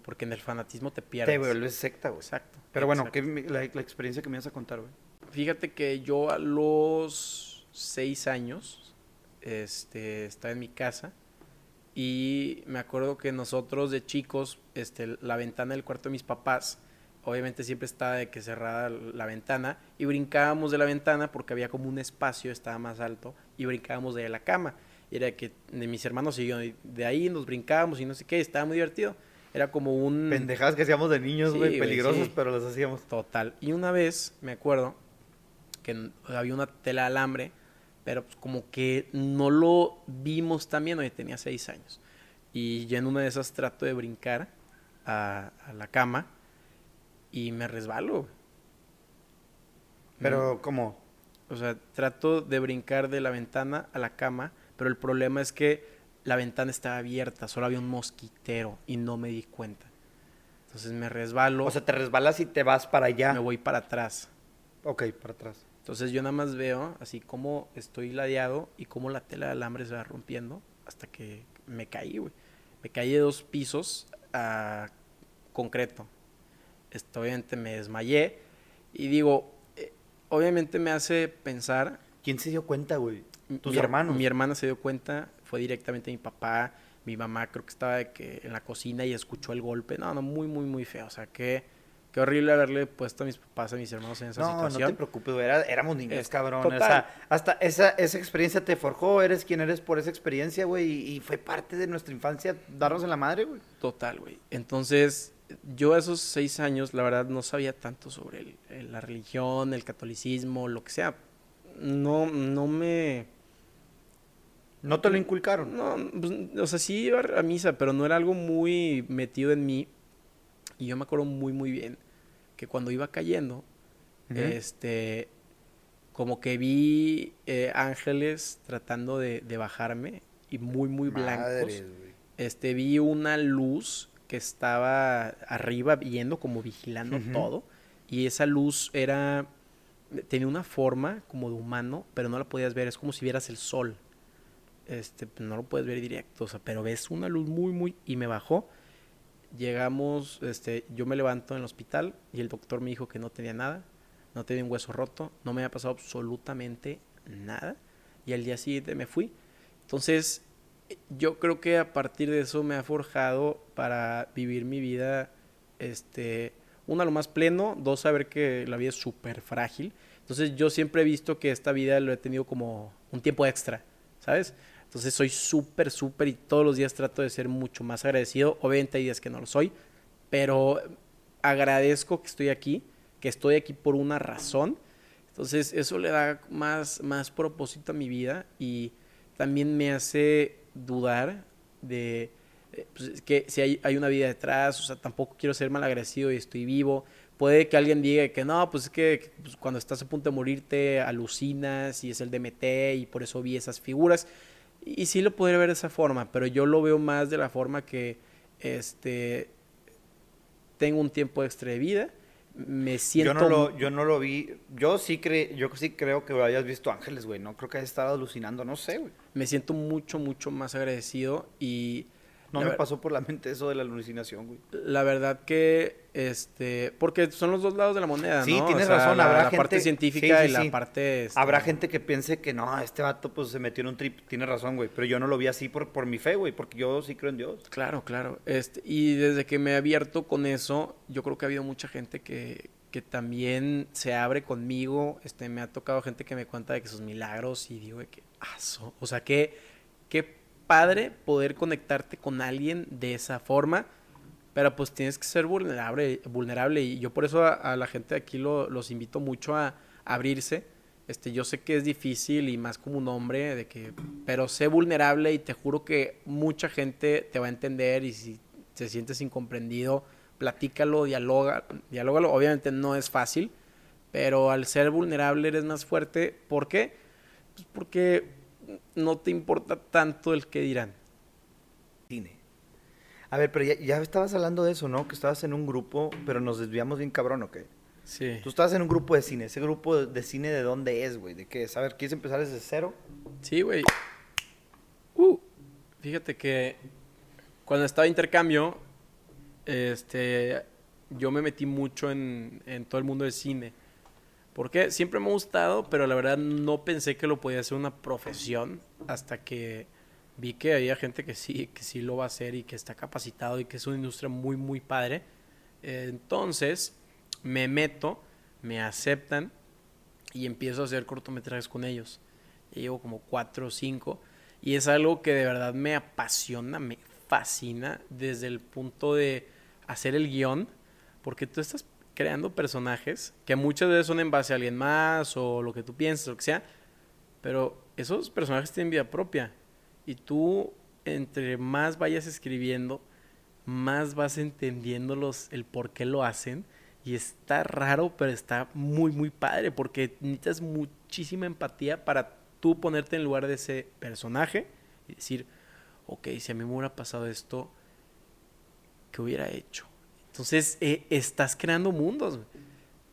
porque en el fanatismo te pierdes. Te vuelves secta, güey. Exacto. Pero bueno. ¿qué la, la experiencia que me ibas a contar, güey. Fíjate que yo a los seis años este, estaba en mi casa y me acuerdo que nosotros de chicos, este, la ventana del cuarto de mis papás, obviamente siempre estaba de que cerrada la ventana y brincábamos de la ventana porque había como un espacio, estaba más alto y brincábamos de la cama. Y era que de mis hermanos y yo de ahí nos brincábamos y no sé qué, estaba muy divertido. Era como un... Pendejadas que hacíamos de niños, güey, sí. pero las hacíamos. Total. Y una vez, me acuerdo, que había una tela de alambre, pero pues como que no lo vimos también, oye, tenía seis años. Y yo en una de esas trato de brincar a, a la cama y me resbalo. Pero, ¿cómo? O sea, trato de brincar de la ventana a la cama, pero el problema es que la ventana estaba abierta, solo había un mosquitero y no me di cuenta. Entonces me resbalo, O sea, te resbalas y te vas para allá. me voy para atrás. Ok, para atrás. Entonces yo nada más veo así como estoy ladeado y como la tela de alambre se va rompiendo hasta que me caí, güey. Me caí de dos pisos a concreto. Esto, obviamente me desmayé y digo, eh, obviamente me hace pensar... ¿Quién se dio cuenta, güey? Tus mi, her- hermanos. Mi hermana se dio cuenta, fue directamente mi papá, mi mamá creo que estaba de que en la cocina y escuchó el golpe. No, no, muy, muy, muy feo. O sea, qué, qué horrible haberle puesto a mis papás, a mis hermanos en esa No, situación. no te preocupes, era- éramos niños, Es- cabrón. total. O sea, hasta esa, esa experiencia te forjó. Eres quien eres por esa experiencia, güey. Y, y fue parte de nuestra infancia darnos en la madre, güey. Total, güey. Entonces, yo a esos seis años, la verdad, no sabía tanto sobre el- el- la religión, el catolicismo, lo que sea. No, no me... No te lo inculcaron. No, pues, o sea, sí iba a misa, pero no era algo muy metido en mí. Y yo me acuerdo muy, muy bien que cuando iba cayendo, este, como que vi eh, ángeles tratando de, de bajarme y muy, muy blancos. Este, vi una luz que estaba arriba viendo, como vigilando todo. Y esa luz era, tenía una forma como de humano, pero no la podías ver. Es como si vieras el sol. Este, no lo puedes ver directo, o sea, pero ves una luz muy, muy... Y me bajó. Llegamos, este, yo me levanto en el hospital y el doctor me dijo que no tenía nada, no tenía un hueso roto, no me había pasado absolutamente nada. Y al día siguiente me fui. Entonces, yo creo que a partir de eso me ha forjado para vivir mi vida, este, uno, a lo más pleno, dos, saber que la vida es súper frágil. Entonces, yo siempre he visto que esta vida lo he tenido como un tiempo extra, ¿sabes? Entonces, soy súper, súper y todos los días trato de ser mucho más agradecido. Obviamente hay días que no lo soy, pero agradezco que estoy aquí, que estoy aquí por una razón. Entonces, eso le da más, más propósito a mi vida y también me hace dudar de eh, pues, es que si hay, hay una vida detrás, o sea, tampoco quiero ser mal agradecido y estoy vivo. Puede que alguien diga que no, pues es que pues, cuando estás a punto de morirte alucinas y es el DMT y por eso vi esas figuras. Y, y sí lo podría ver de esa forma, pero yo lo veo más de la forma que este tengo un tiempo extra de vida, me siento Yo no, lo, yo no lo vi. Yo sí, cre, yo sí creo que hayas visto ángeles, güey. No creo que hayas estado alucinando. No sé, güey. me siento mucho, mucho más agradecido y No me ver- pasó por la mente eso de la alucinación, güey. la verdad que este, porque son los dos lados de la moneda, Sí, ¿no? tienes O sea, razón, la, habrá la parte gente- científica sí, y la parte... este, Habrá gente que piense que no, este vato pues se metió en un trip. Tienes razón, güey. Pero yo no lo vi así por, por mi fe, güey. Porque yo sí creo en Dios. Claro, claro. Este, y desde que me he abierto con eso, yo creo que ha habido mucha gente que, que también se abre conmigo. Este, me ha tocado gente que me cuenta de que sus milagros y digo de que, ah, so- o sea, que, qué padre poder conectarte con alguien de esa forma. Pero pues tienes que ser vulnerable, vulnerable. Y yo por eso a, la gente de aquí lo- los invito mucho a, abrirse. Este, yo sé que es difícil y más como un hombre, de que, pero sé vulnerable y te juro que mucha gente te va a entender y si te sientes incomprendido, platícalo, dialoga, dialógalo. Obviamente no es fácil, pero al ser vulnerable eres más fuerte. ¿Por qué? Pues porque no te importa tanto el que dirán. Cine. A ver, pero ya, ya estabas hablando de eso, ¿no? Que estabas en un grupo, pero nos desviamos bien cabrón, ¿o qué? Sí. Tú estabas en un grupo de cine. ¿Ese grupo de, cine de dónde es, güey? ¿De qué es? A ver, ¿quieres empezar desde cero? Sí, güey. Uh, fíjate que cuando estaba intercambio, este, yo me metí mucho en, en todo el mundo del cine. Porque siempre me ha gustado, pero la verdad no pensé que lo podía hacer una profesión hasta que vi que había gente que sí, que sí lo va a hacer y que está capacitado y que es una industria muy, muy padre. Entonces, me meto, me aceptan y empiezo a hacer cortometrajes con ellos. Llevo como cuatro o cinco. Y es algo que de verdad me apasiona, me fascina desde el punto de hacer el guion. Porque tú estás creando personajes que muchas veces son en base a alguien más o lo que tú piensas, lo que sea. Pero esos personajes tienen vida propia. Y tú, entre más vayas escribiendo, más vas entendiendo los, el por qué lo hacen. Y está raro, pero está muy, muy padre. Porque necesitas muchísima empatía para tú ponerte en lugar de ese personaje y decir, ok, si a mí me hubiera pasado esto, ¿qué hubiera hecho? Entonces, eh, estás creando mundos.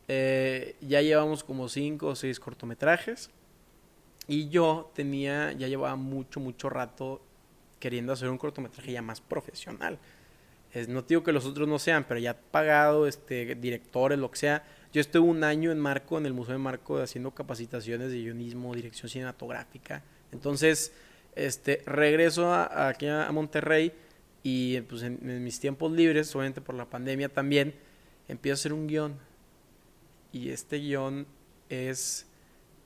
Eh, ya llevamos como cinco o seis cortometrajes. Y yo tenía, ya llevaba mucho, mucho rato queriendo hacer un cortometraje ya más profesional. Es, no digo que los otros no sean, pero ya pagado, este, directores, lo que sea. Yo estuve un año en Marco, en el Museo de Marco, haciendo capacitaciones de guionismo, dirección cinematográfica. Entonces, este, regreso a, aquí a Monterrey y pues en, en mis tiempos libres, obviamente por la pandemia también, empiezo a hacer un guion. Y este guion es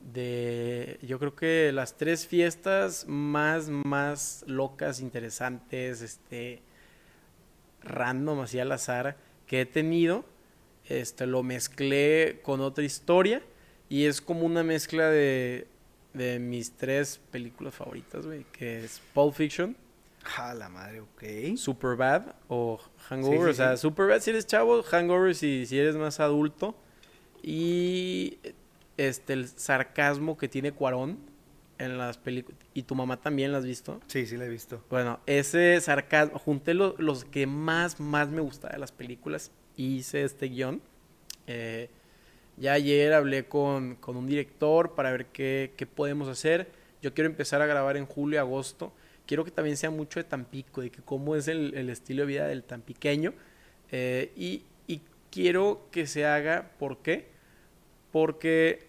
de, yo creo que las tres fiestas más, más locas, interesantes, este, random, así al azar, que he tenido. Este, lo mezclé con otra historia y es como una mezcla de, de mis tres películas favoritas, güey, que es Pulp Fiction, A la madre, ok. Superbad o Hangover. Sí, sí, o sea, sí. Superbad si eres chavo, Hangover si, si eres más adulto. Y este el sarcasmo que tiene Cuarón en las películas. Y tu mamá también la has visto. Sí, sí la he visto. Bueno, ese sarcasmo, junté lo- los que más, más me gustaba de las películas y hice este guion. Eh, ya ayer hablé con, con un director para ver qué, qué podemos hacer. Yo quiero empezar a grabar en julio, agosto. Quiero que también sea mucho de Tampico, de que cómo es el, el estilo de vida del tampiqueño. Eh, y, y quiero que se haga, ¿por qué? Porque,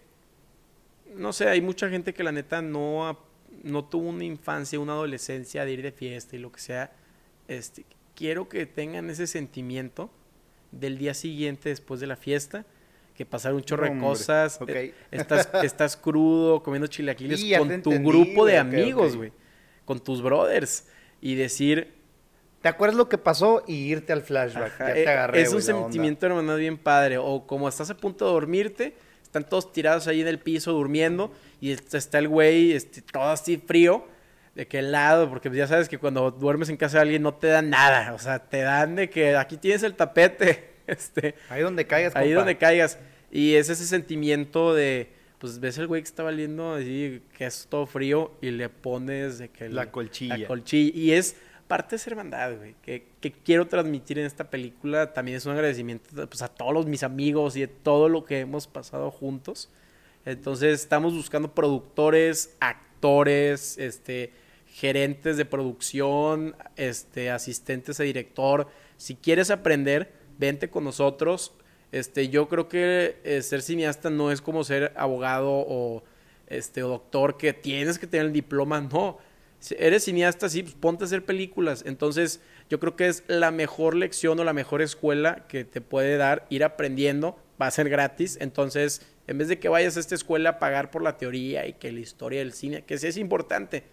no sé, hay mucha gente que la neta no, no tuvo una infancia, una adolescencia de ir de fiesta y lo que sea. Este, quiero que tengan ese sentimiento del día siguiente después de la fiesta, que pasaron un chorro de cosas, eh, estás, *laughs* estás crudo, comiendo chilaquiles con tu entendí, grupo de amigos, güey, con tus brothers, y decir, ¿Te acuerdas lo que pasó y irte al flashback? Ajá, ya te eh, agarré, Es un onda. sentimiento, hermano, bien padre. O como estás a punto de dormirte, están todos tirados ahí en el piso durmiendo y est- está el güey este, todo así frío, de qué lado, porque ya sabes que cuando duermes en casa de alguien no te dan nada. O sea, te dan de que aquí tienes el tapete, *laughs* este, Ahí donde caigas, ahí compa. donde caigas. Y es ese sentimiento de, pues ves el güey que está valiendo así, que es todo frío y le pones de que... el- La colchilla. La colchilla. Y es parte de esa hermandad, güey, que, que quiero transmitir en esta película. También es un agradecimiento pues, a todos mis amigos y de todo lo que hemos pasado juntos. Entonces estamos buscando productores, actores, este, gerentes de producción, este, asistentes de director. Si quieres aprender, vente con nosotros. Este, yo creo que eh, ser cineasta no es como ser abogado o, este, o doctor que tienes que tener el diploma, no. Si eres cineasta, sí, pues ponte a hacer películas. Entonces, yo creo que es la mejor lección o la mejor escuela que te puede dar ir aprendiendo. Va a ser gratis. Entonces, en vez de que vayas a esta escuela a pagar por la teoría y que la historia del cine, que sí es importante,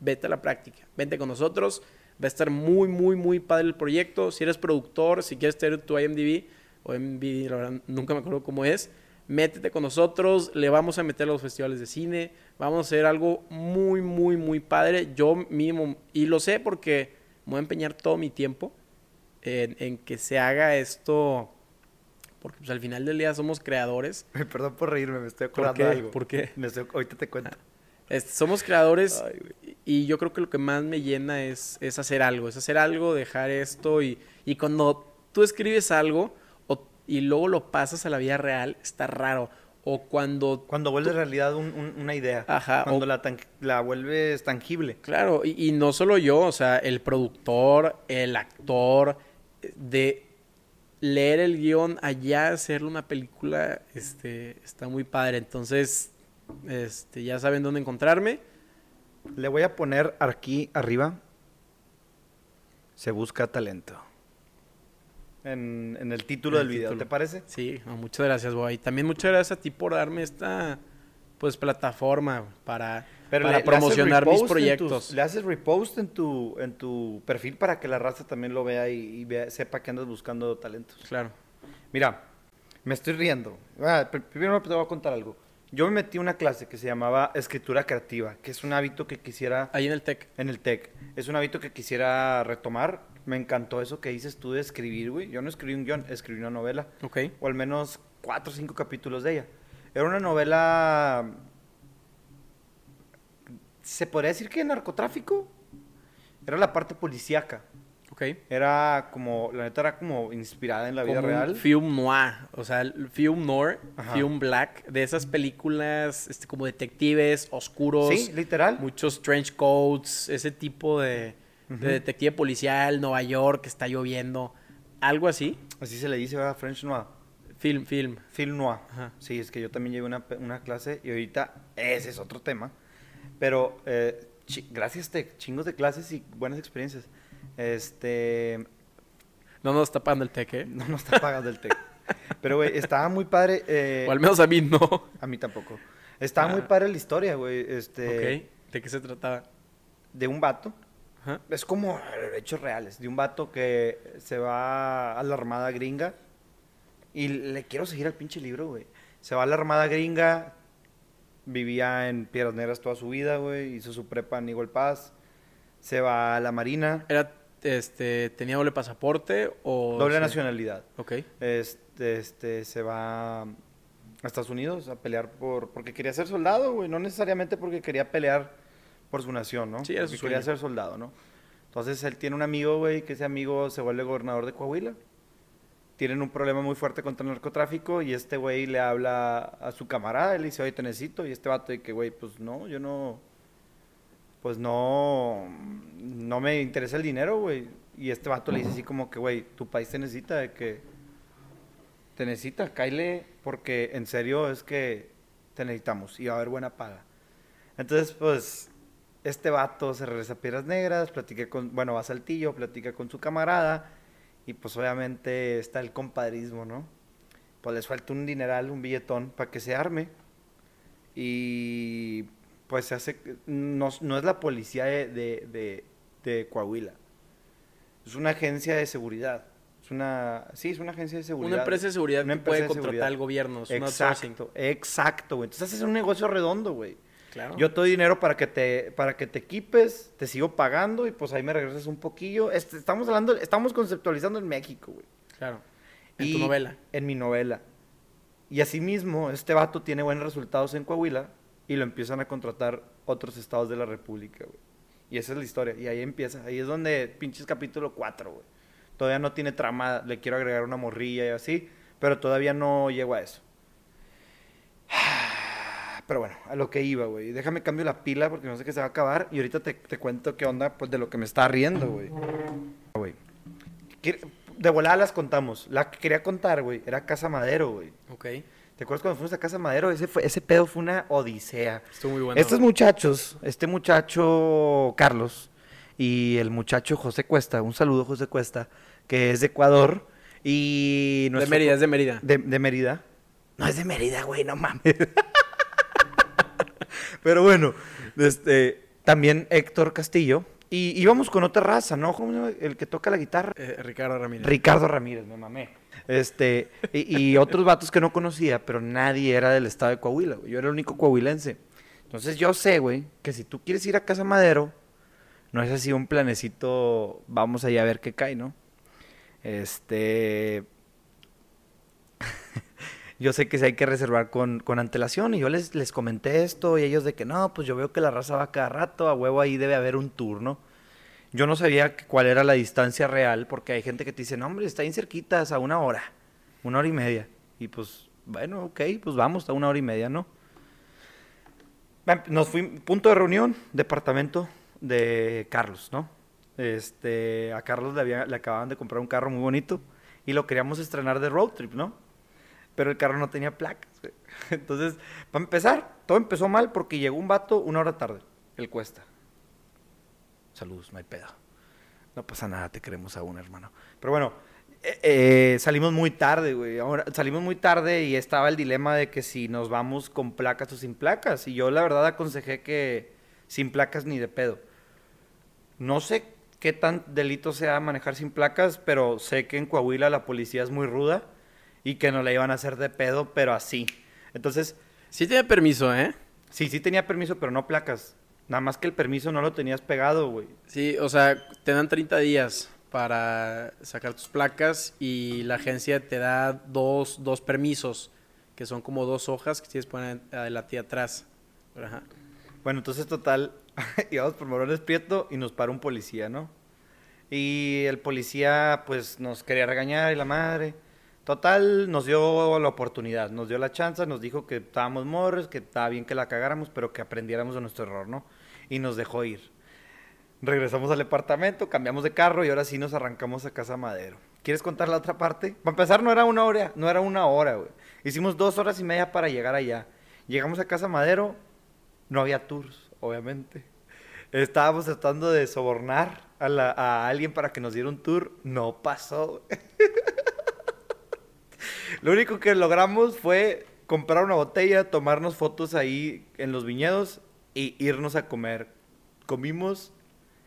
vete a la práctica. Vente con nosotros. Va a estar muy, muy, muy padre el proyecto. Si eres productor, si quieres tener tu IMDb o IMDb, la verdad, nunca me acuerdo cómo es, métete con nosotros. Le vamos a meter a los festivales de cine. Vamos a hacer algo muy, muy, muy padre. Yo mismo, y lo sé porque me voy a empeñar todo mi tiempo en, en que se haga esto. Porque pues, al final del día somos creadores. *laughs* Perdón por reírme, me estoy ¿Por acordando de algo. ¿Por qué? Me estoy- ahorita te cuento. Este, somos creadores Ay, y yo creo que lo que más me llena es, es hacer algo, es hacer algo, dejar esto y, y cuando tú escribes algo y luego lo pasas a la vida real, está raro. O cuando, Cuando vuelve realidad un- un- una idea. Ajá, Cuando o- la, tan- la vuelves tangible. claro, y, y no solo yo, o sea, el productor, el actor, de leer el guion allá, hacerle una película, este, está muy padre. Entonces, este, ya saben dónde encontrarme. Le voy a poner aquí arriba. Se busca talento. En, en el título En el del video. ¿te parece? Sí, no, muchas gracias, Boy. Y también muchas gracias a ti por darme esta pues plataforma para, para le- le haces promocionar mis proyectos. tus- le haces repost en tu, en tu perfil para que la raza también lo vea y, y vea- sepa que andas buscando talentos. Claro. Mira, me estoy riendo. Ah, pr- primero te voy a contar algo. Yo me metí a una clase que se llamaba escritura creativa, que es un hábito que quisiera Ahí en el TEC. en el TEC. Es un hábito que quisiera retomar. Me encantó eso que dices tú de escribir, güey. Yo no escribí un guion, escribí una novela. Ok. O al menos cuatro o cinco capítulos de ella. Era una novela... ¿Se podría decir que narcotráfico? Era la parte policíaca. Ok. Era como, la neta era como inspirada en la vida Como un real. film noir, o sea, film noir, Ajá. film black, de esas películas este, como detectives, oscuros, Sí, literal. muchos trench coats, ese tipo de, de Ujú. detective policial, Nueva York, que está lloviendo, algo así. Así se le dice, ¿verdad? French Noir. Film, film. Film Noir. Ajá. Sí, es que yo también llevé una, una clase y ahorita ese es otro tema. Pero eh, gracias a chingos de clases y buenas experiencias. Este, No nos está pagando el TEC, ¿eh? no nos está pagando el TEC. *laughs* Pero, güey, estaba muy padre. eh, O al menos a mí no. A mí tampoco. Estaba muy Ah. padre la historia, güey. Este, ok. ¿De qué se trataba? De un vato. Es como hechos reales. De un vato que se va a la armada gringa. Y le quiero seguir al pinche libro, güey. Se va a la armada gringa. Vivía en Piedras Negras toda su vida, güey. Hizo su prepa en Eagle Pass. Se va a la marina. Era, este, ¿tenía doble pasaporte o...? Doble nacionalidad. Ok. Este, este, se va a Estados Unidos a pelear por... Porque quería ser soldado, güey. No necesariamente porque quería pelear por su nación, ¿no? Sí, era su Porque quería ser soldado, ¿no? Entonces él tiene un amigo, güey, que ese amigo se vuelve gobernador de Coahuila. Tienen un problema muy fuerte contra el narcotráfico y este güey le habla a su camarada, él dice, oye, te necesito. Y este vato que, güey, pues no, yo no... Pues no... No me interesa el dinero, güey. Y este vato le dice así como que, güey, tu país te necesita de que... Te necesita, cáile, porque en serio es que te necesitamos y va a haber buena paga. Entonces, pues, este vato se regresa a Piedras Negras, platica con, bueno, va a Saltillo, platica con su camarada y pues obviamente está el compadrismo, ¿no? Pues les falta un dineral, un billetón para que se arme y pues se hace, no, no es la policía de, de, de- de Coahuila, es una agencia de seguridad. Es una, sí, es una agencia de seguridad. Una empresa de seguridad Una que puede contratar al gobierno. Es. Exacto, exacto, güey. Entonces haces un negocio redondo, güey. Claro. Yo te doy dinero para que te, para que te equipes, te sigo pagando y pues ahí me regresas un poquillo. Este, estamos hablando, estamos conceptualizando en México, güey. Claro. En Y- tu novela. En mi novela. Y asimismo, este vato tiene buenos resultados en Coahuila y lo empiezan a contratar otros estados de la República, güey. Y esa es la historia. Y ahí empieza. Ahí es donde pinches capítulo 4, güey. Todavía no tiene trama. Le quiero agregar una morrilla y así. Pero todavía no llego a eso. *sighs* Pero bueno, a lo que iba, güey. Déjame cambio la pila porque no sé qué se va a acabar. Y ahorita te, te cuento qué onda pues, de lo que me está riendo, güey. Güey. De volada las contamos. La que quería contar, güey, era Casa Madero, güey. Ok. ¿Te acuerdas cuando fuimos a Casa Madero? Ese, fue, ese pedo fue una odisea. Estuvo muy bueno. Estos muchachos, este muchacho Carlos y el muchacho José Cuesta, un saludo José Cuesta, que es de Ecuador y... de Mérida, es de Mérida. de, de Mérida. No es de Mérida, güey, no mames. *laughs* Pero bueno, este, también Héctor Castillo. Y íbamos con otra raza, ¿no? El que toca la guitarra. Eh, Ricardo Ramírez. Ricardo Ramírez, me mamé. Este, y, otros vatos que no conocía, pero nadie era del estado de Coahuila, güey. Yo era el único coahuilense. Entonces yo sé, güey, que si tú quieres ir a Casa Madero, no es así un planecito, vamos allá a ver qué cae, ¿no? Este. *laughs* yo sé que sí hay que reservar con, con antelación y yo les, les comenté esto y ellos de que no, pues yo veo que la raza va cada rato, a huevo ahí debe haber un tour, ¿no? Yo no sabía cuál era la distancia real porque hay gente que te dice, no, hombre, está bien cerquitas, a una hora, una hora y media. Y pues, bueno, ok, pues vamos a una hora y media, ¿no? Nos fuimos, punto de reunión, departamento de Carlos, ¿no? Este, a Carlos le, había- le acababan de comprar un carro muy bonito y lo queríamos estrenar de road trip, ¿no? Pero el carro no tenía placas. *laughs* Entonces, para empezar, todo empezó mal porque llegó un vato una hora tarde, el cuesta. Saludos, no hay pedo. No pasa nada, te queremos aún, hermano. Pero bueno, eh, eh, salimos muy tarde, güey. Ahora, salimos muy tarde y estaba el dilema de que si nos vamos con placas o sin placas. Y yo la verdad aconsejé que sin placas ni de pedo. No sé qué tan delito sea manejar sin placas, pero sé que en Coahuila la policía es muy ruda y que no la iban a hacer de pedo, pero así. Entonces, Sí tiene permiso, ¿eh? sí, sí tenía permiso, pero no placas. Nada más que el permiso no lo tenías pegado, güey. Sí, o sea, te dan 30 días para sacar tus placas y la agencia te da dos, dos permisos, que son como dos hojas que tienes que poner adelante y atrás. Ajá. Bueno, entonces total, *laughs* íbamos por Morones Prieto y nos para un policía, ¿no? Y el policía pues nos quería regañar y la madre. Total, nos dio la oportunidad, nos dio la chance, nos dijo que estábamos morros, que estaba bien que la cagáramos, pero que aprendiéramos de nuestro error, ¿no? Y nos dejó ir. Regresamos al departamento, cambiamos de carro y ahora sí nos arrancamos a Casa Madero. ¿Quieres contar la otra parte? Para empezar, no era una hora, no era una hora, güey. Hicimos dos horas y media para llegar allá. Llegamos a Casa Madero, no había tours, obviamente. Estábamos tratando de sobornar a, a alguien para que nos diera un tour. No pasó. *laughs* Lo único que logramos fue comprar una botella, tomarnos fotos ahí en los viñedos y irnos a comer. Comimos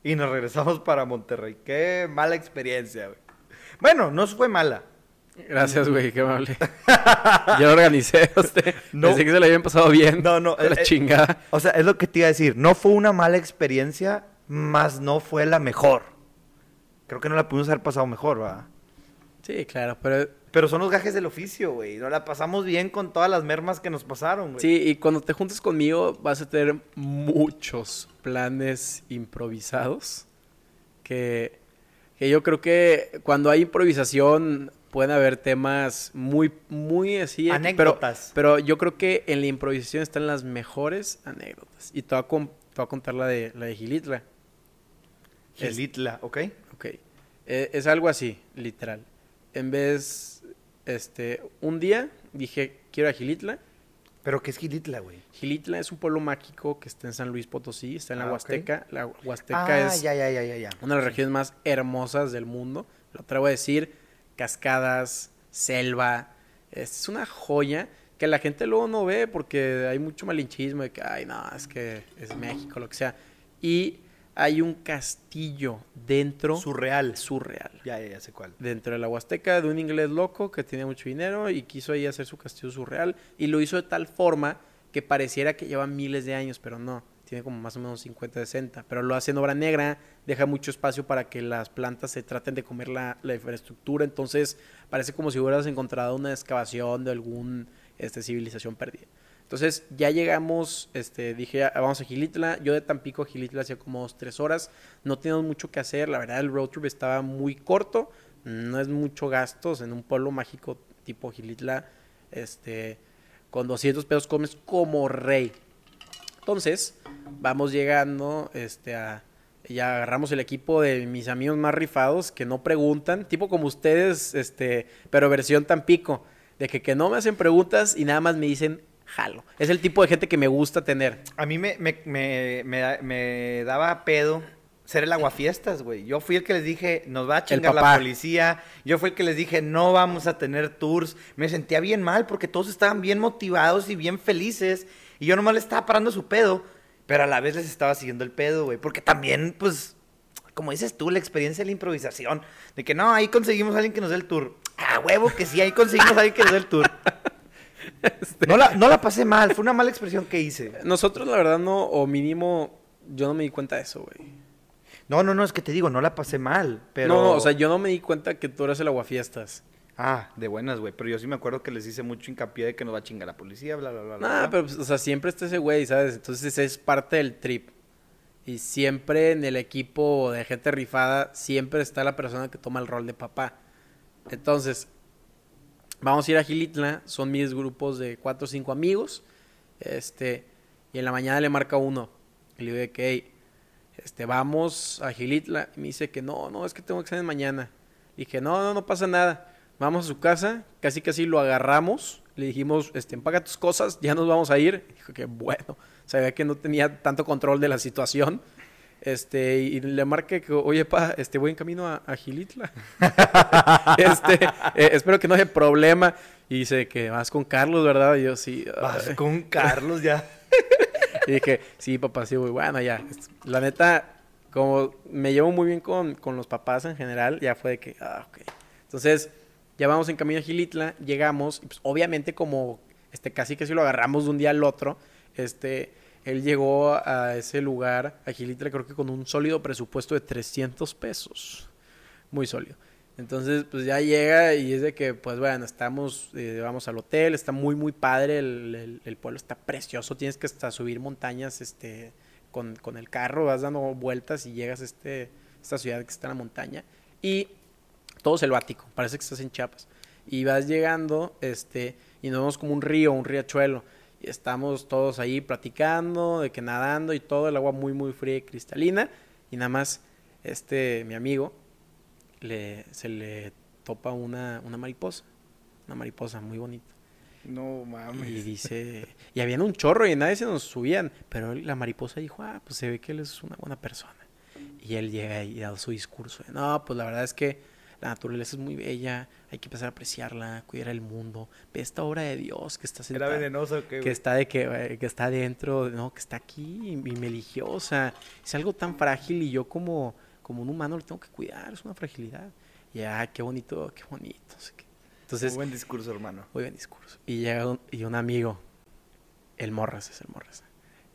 y nos regresamos para Monterrey. Qué mala experiencia, güey. Bueno, no fue mala. Gracias, güey, qué amable. *laughs* Yo lo organicé a usted. No. Pensé que se le habían pasado bien. No, no, La eh, eh, chingada. O sea, es lo que te iba a decir. No fue una mala experiencia, más no fue la mejor. Creo que no la pudimos haber pasado mejor, ¿va? Sí, claro, pero... Pero son los gajes del oficio, güey. No la pasamos bien con todas las mermas que nos pasaron, güey. Sí, y cuando te juntes conmigo vas a tener muchos planes improvisados. Que, que yo creo que cuando hay improvisación pueden haber temas muy, muy así. pero- Anécdotas. Pero, yo creo que en la improvisación están las mejores anécdotas. Y te voy a, con- te voy a contar la de, la de Gilitla. Gilitla, ¿ok? Ok. Eh, es algo así, literal. En vez, este, un día dije, quiero a Gilitla. Pero ¿qué es Gilitla, güey? Gilitla es un pueblo mágico que está en San Luis Potosí, está en la Ah. Huasteca. La Huasteca Ah, es ya, ya, ya, ya, ya. una de las regiones más hermosas del mundo. Lo atrevo a decir, cascadas, selva. Es una joya que la gente luego no ve porque hay mucho malinchismo de que, ay, no, es que es México, lo que sea. Y hay un castillo dentro, Surreal. surreal, Ya, ya, ya sé cuál. dentro de la Huasteca de un inglés loco que tenía mucho dinero y quiso ahí hacer su castillo surreal y lo hizo de tal forma que pareciera que lleva miles de años, pero no, tiene como más o menos 50, 60, pero lo hace en obra negra, deja mucho espacio para que las plantas se traten de comer la, la infraestructura, entonces parece como si hubieras encontrado una excavación de algún este, civilización perdida. Entonces ya llegamos, este, dije, "Ah, vamos a Gilitla. Yo de Tampico a Gilitla hacía como dos, tres horas. No teníamos mucho que hacer. La verdad, el road trip estaba muy corto. No es mucho gastos en un pueblo mágico tipo Gilitla. Este, con 200 pesos comes como rey. Entonces, vamos llegando este, a, ya agarramos el equipo de mis amigos más rifados que no preguntan, tipo como ustedes, este, pero versión Tampico, de que, que no me hacen preguntas y nada más me dicen jalo. Es el tipo de gente que me gusta tener. A mí me, me, me, me, da- me daba pedo ser el aguafiestas, güey. Yo fui el que les dije, nos va a chingar la policía. Yo fui el que les dije, no vamos a tener tours. Me sentía bien mal porque todos estaban bien motivados y bien felices. Y yo nomás le estaba parando su pedo. Pero a la vez les estaba siguiendo el pedo, güey. Porque también, pues, como dices tú, la experiencia de la improvisación. De que no, ahí conseguimos a alguien que nos dé el tour. Ah, huevo, que sí, ahí conseguimos a alguien que nos dé el tour. *laughs* *laughs* No la, no la pasé mal, fue una mala expresión que hice. Nosotros, la verdad, no, o mínimo, yo no me di cuenta de eso, güey. No, no, no, es que te digo, no la pasé mal, pero... No, o sea, yo no me di cuenta que tú eras el aguafiestas. Ah, de buenas, güey, pero yo sí me acuerdo que les hice mucho hincapié de que nos va a chingar la policía, bla, bla, bla. Nah, bla. pero, pues, o sea, siempre está ese güey, ¿sabes? Entonces es parte del trip. Y siempre en el equipo de gente rifada, siempre está la persona que toma el rol de papá. Entonces, vamos a ir a Gilitla, son mis grupos de cuatro o cinco amigos. Este, y en la mañana le marca uno. Y le digo que, hey, este, vamos a Gilitla. Y me dice que no, no, es que tengo examen mañana. Y dije, no, no, no pasa nada. Vamos a su casa, casi casi lo agarramos. Le dijimos, este, empaga tus cosas, ya nos vamos a ir. Y dijo que bueno, sabía que no tenía tanto control de la situación. Este, y le marqué que, oye, pa, este, voy en camino a, a Gilitla. *laughs* este, eh, espero que no haya problema. Y dice que vas con Carlos, ¿verdad? Y yo, sí. Vas con Carlos ya. *laughs* Y dije, sí, papá, sí, güey, bueno, ya. La neta, como me llevo muy bien con, con los papás en general, ya fue de que, ah, ok. Entonces, ya vamos en camino a Gilitla, llegamos, y pues obviamente como este, casi que si lo agarramos de un día al otro, este, él llegó a ese lugar, a Gilitla, creo que con un sólido presupuesto de 300 pesos. Muy sólido. Entonces, pues ya llega y es de que, pues bueno, estamos, eh, vamos al hotel, está muy, muy padre, el, el- el pueblo está precioso, tienes que hasta subir montañas, este, con, con el carro, vas dando vueltas y llegas a este, esta ciudad que está en la montaña. Y todo selvático, parece que estás en Chiapas. Y vas llegando, este, y nos vemos como un río, un riachuelo. Y estamos todos ahí platicando, de que nadando y todo, el agua muy, muy fría y cristalina. Y nada más, este, mi amigo, le, se le topa una, una mariposa. Una mariposa muy bonita. No Y mames. dice, y habían un chorro y nadie se nos subían. Pero la mariposa dijo, ah, pues se ve que él es una buena persona. Y él llega y da su discurso. de, No, pues la verdad es que la naturaleza es muy bella, hay que empezar a apreciarla, cuidar el mundo. Ve esta obra de Dios que está Era sentada, venenoso que, que está de que, eh, que está dentro, no, que está aquí y, y me eligió. O sea, es algo tan frágil y yo como, como un humano lo tengo que cuidar, es una fragilidad. Y ah, qué bonito, qué bonito. Entonces, Muy buen discurso, hermano. muy buen discurso. Y llega un, y un amigo, el Morras es el Morras.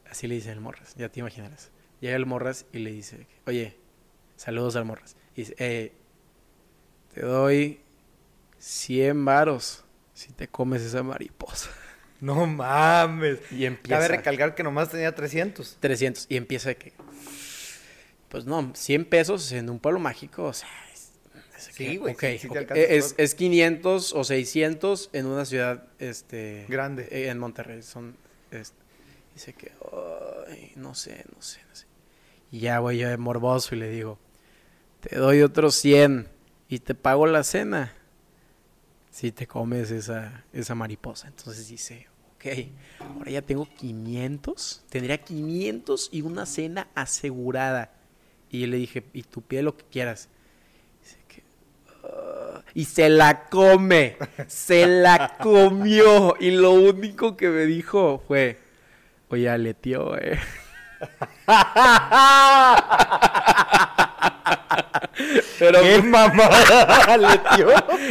Así le dice el Morras, ya te imaginarás. Llega el Morras y le dice, oye, saludos al Morras. Y dice, eh, te doy 100 varos si te comes esa mariposa. No mames. Y empieza. Cabe recalcar que nomás tenía 300. 300. Y empieza de que. Pues no, 100 pesos en un pueblo mágico, o sea. Es, es Sí, güey, ok, sí- sí te ok. alcanzas es, es 500 o 600 en una ciudad este, Grande. eh, en Monterrey. Son. es- dice que. "Ay, no sé, no sé, no sé. Y ya voy yo de morboso y le digo: Te doy otros 100 y te pago la cena. Si te comes esa, esa mariposa. Entonces dice, ok, ahora ya tengo 500. Tendría 500 y una cena asegurada. Y le dije, y tú pide lo que quieras. Dice que, "Ah", y se la come. Se la comió. Y lo único que me dijo fue, oye, aleteó, eh. *laughs* Pero ¡Qué *laughs* mamada le dio!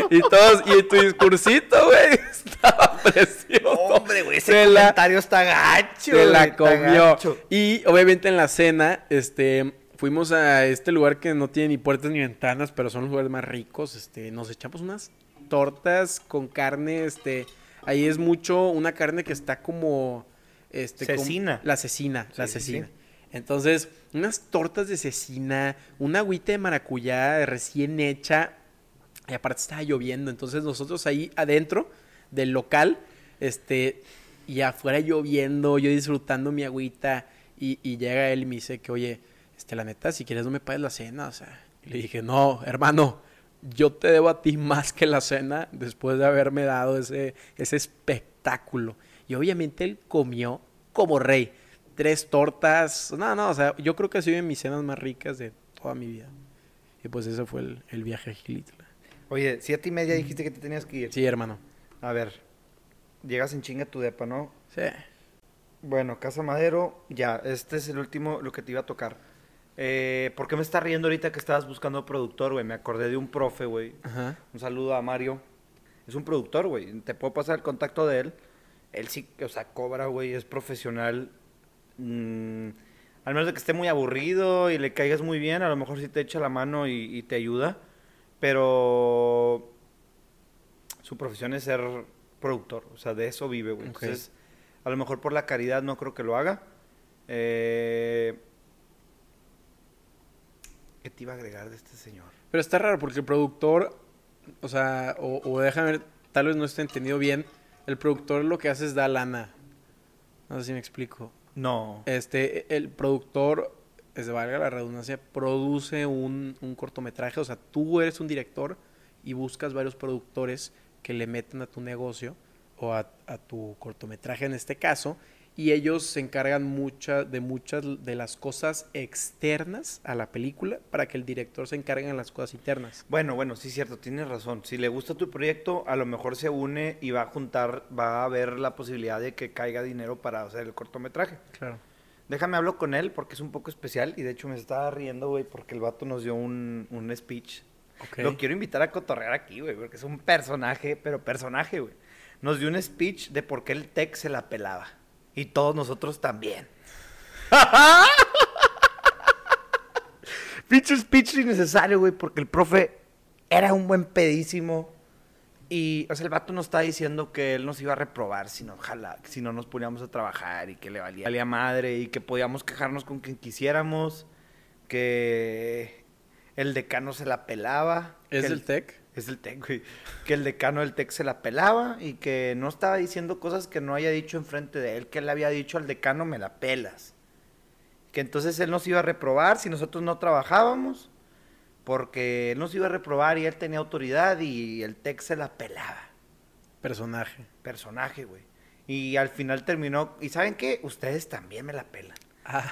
y todos, y tu discursito, güey, *laughs* estaba precioso. Hombre, güey, ese Se la- comentario está gacho. Se la comió. Y obviamente en la cena, este, fuimos a este lugar que no tiene ni puertas ni ventanas, pero son los lugares más ricos. Este, nos echamos unas tortas con carne, este, ahí es mucho una carne que está como, este, como- Cecina. la cecina, la Sí, sí, cecina. sí. Entonces, unas tortas de cecina, una agüita de maracuyá recién hecha, y aparte estaba lloviendo, entonces nosotros ahí adentro del local, este, y afuera lloviendo, yo disfrutando mi agüita, y, llega él y me dice que, oye, este, la neta, si quieres no me pagues la cena, o sea. Le dije, no, hermano, yo te debo a ti más que la cena después de haberme dado ese, ese espectáculo. Y obviamente él comió como rey. Tres tortas. No, no, o sea, yo creo que ha sido de mis cenas más ricas de toda mi vida. Y pues ese fue el, el viaje a Gilitla. Oye, siete y media dijiste que te tenías que ir. Sí, hermano. A ver, llegas en chinga tu depa, ¿no? Sí. Bueno, Casa Madero, ya, este es el último, lo que te iba a tocar. Eh, ¿Por qué me estás riendo ahorita que estabas buscando productor, güey? Me acordé de un profe, güey. Un saludo a Mario. Es un productor, güey. Te puedo pasar el contacto de él. Él sí, o sea, cobra, güey. Es profesional. Mm, al menos de que esté muy aburrido y le caigas muy bien, a lo mejor sí te echa la mano y, y te ayuda. Pero su profesión es ser productor. O sea, de eso vive, güey. Entonces, a lo mejor por la caridad no creo que lo haga. Eh... ¿Qué te iba a agregar de este señor? Pero está raro porque el productor, o sea, o, o déjame ver, tal vez no esté entendido bien. El productor lo que hace es da lana. No sé si me explico. No. Este, el productor, es valga la redundancia, produce un, un cortometraje. O sea, tú eres un director y buscas varios productores que le meten a tu negocio o a, a tu cortometraje en este caso. Y ellos se encargan mucha, de muchas de las cosas externas a la película para que el director se encargue de las cosas internas. Bueno, bueno, sí, cierto, tienes razón. Si le gusta tu proyecto, a lo mejor se une y va a juntar, va a haber la posibilidad de que caiga dinero para hacer el cortometraje. Claro. Déjame hablo con él porque es un poco especial y de hecho me estaba riendo, güey, porque el vato nos dio un, un speech. Lo quiero invitar a cotorrear aquí, güey, porque es un personaje, pero personaje, güey. Nos dio un speech de por qué el tech se la pelaba. Y todos nosotros también. *laughs* Pinche speech innecesario, güey, porque el profe era un buen pedísimo. Y, o sea, el vato nos está diciendo que él nos iba a reprobar si no, ojalá, si no nos poníamos a trabajar y que le valía, valía madre y que podíamos quejarnos con quien quisiéramos, que el decano se la pelaba. ¿Es que el tech? Es el TEC, güey. Que el decano del TEC se la pelaba y que no estaba diciendo cosas que no haya dicho enfrente de él, que él le había dicho al decano, me la pelas. Que entonces él nos iba a reprobar si nosotros no trabajábamos, porque él nos iba a reprobar y él tenía autoridad y el TEC se la pelaba. Personaje. Personaje, güey. Y al final terminó, ¿y saben qué? Ustedes también me la pelan. Ah,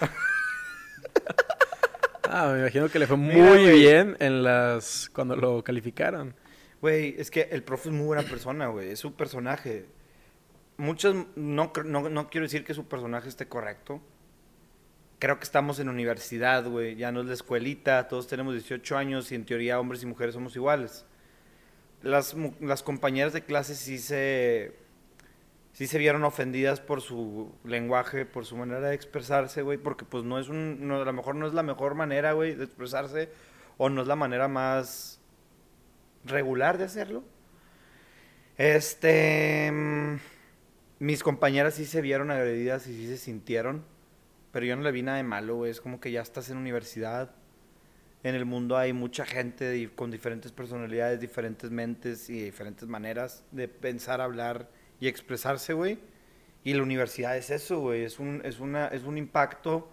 me imagino que le fue muy Mira, bien en las cuando lo calificaron. Güey, es que el profe es muy buena persona, güey. Es su personaje. Muchos, no, no, no quiero decir que su personaje esté correcto. Creo que estamos en universidad, güey. Ya no es la escuelita. Todos tenemos 18 años y en teoría hombres y mujeres somos iguales. Las, las compañeras de clase sí se, sí se vieron ofendidas por su lenguaje, por su manera de expresarse, güey. Porque pues no es un, a lo mejor no es la mejor manera, güey, de expresarse. O no es la manera más regular de hacerlo. Este. mm, Mis compañeras sí se vieron agredidas y sí se sintieron. Pero yo no le vi nada de malo, güey. Es como que ya estás en universidad. En el mundo hay mucha gente con diferentes personalidades, diferentes mentes y diferentes maneras de pensar, hablar y expresarse, güey. Y la universidad es eso, güey. Es un, es, una, es un impacto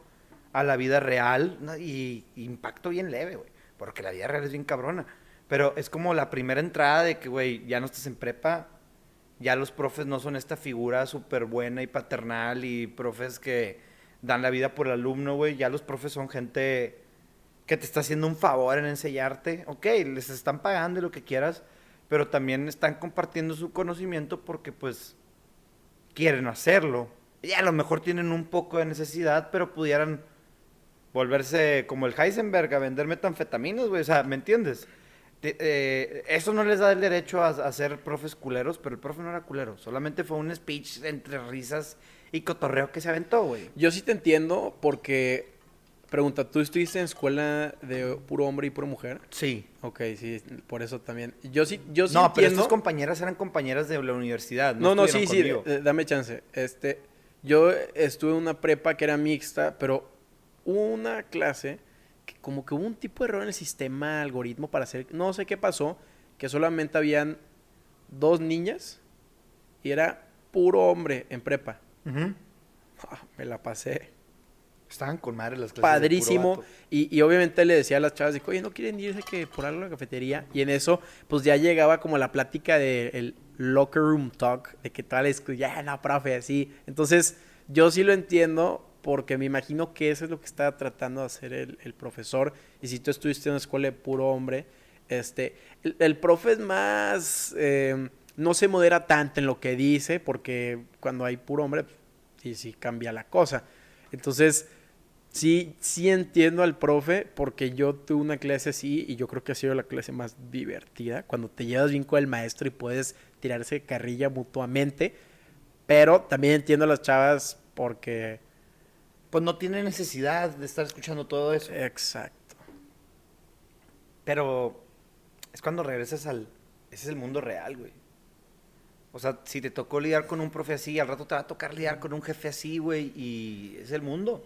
a la vida real y, impacto bien leve, güey. Porque la vida real es bien cabrona. Pero es como la primera entrada de que, güey, ya no estás en prepa. Ya los profes no son esta figura súper buena y paternal y profes que dan la vida por el alumno, güey. Ya los profes son gente que te está haciendo un favor en enseñarte. Ok, les están pagando lo que quieras, pero también están compartiendo su conocimiento porque, pues, quieren hacerlo. Y a lo mejor tienen un poco de necesidad, pero pudieran volverse como el Heisenberg a vender metanfetaminas, güey. O sea, ¿me entiendes? Eh, eso no les da el derecho a, a ser profes culeros, pero el profe no era culero. Solamente fue un speech entre risas y cotorreo que se aventó, güey. Yo sí te entiendo porque pregunta, ¿tú estuviste en escuela de puro hombre y pura mujer? Sí. Ok, sí, por eso también. Yo sí, yo sí no, pero entiendo. estas compañeras eran compañeras de la universidad. No, no, sí, estuvieron sí, conmigo. eh, dame chance. Este, yo estuve en una prepa que era mixta, pero una clase que como que hubo un tipo de error en el sistema, algoritmo para hacer, no sé qué pasó, que solamente habían dos niñas y era puro hombre en prepa. Ah, me la pasé Estaban con madre las clases. de puro padrísimo. vato. Y, y obviamente le decía a las chavas, de oye, ¿no quieren irse que por algo a la cafetería? Y en eso, pues ya llegaba como la plática del locker room talk, de que tal es, que, ya, no, profe, así. Entonces, yo sí lo entiendo porque me imagino que eso es lo que estaba tratando de hacer el, el profesor. Y si tú estuviste en una escuela de puro hombre, este, el, el profe es más, eh, no se modera tanto en lo que dice, porque cuando hay puro hombre, sí, sí cambia la cosa. Entonces, sí, sí entiendo al profe, porque yo tuve una clase así y yo creo que ha sido la clase más divertida, cuando te llevas bien con el maestro y puedes tirarse carrilla mutuamente, pero también entiendo a las chavas porque... Pues no tiene necesidad de estar escuchando todo eso. Exacto. Pero es cuando regresas al... Ese es el mundo real, güey. O sea, si te tocó lidiar con un profe así, al rato te va a tocar lidiar con un jefe así, güey, y es el mundo.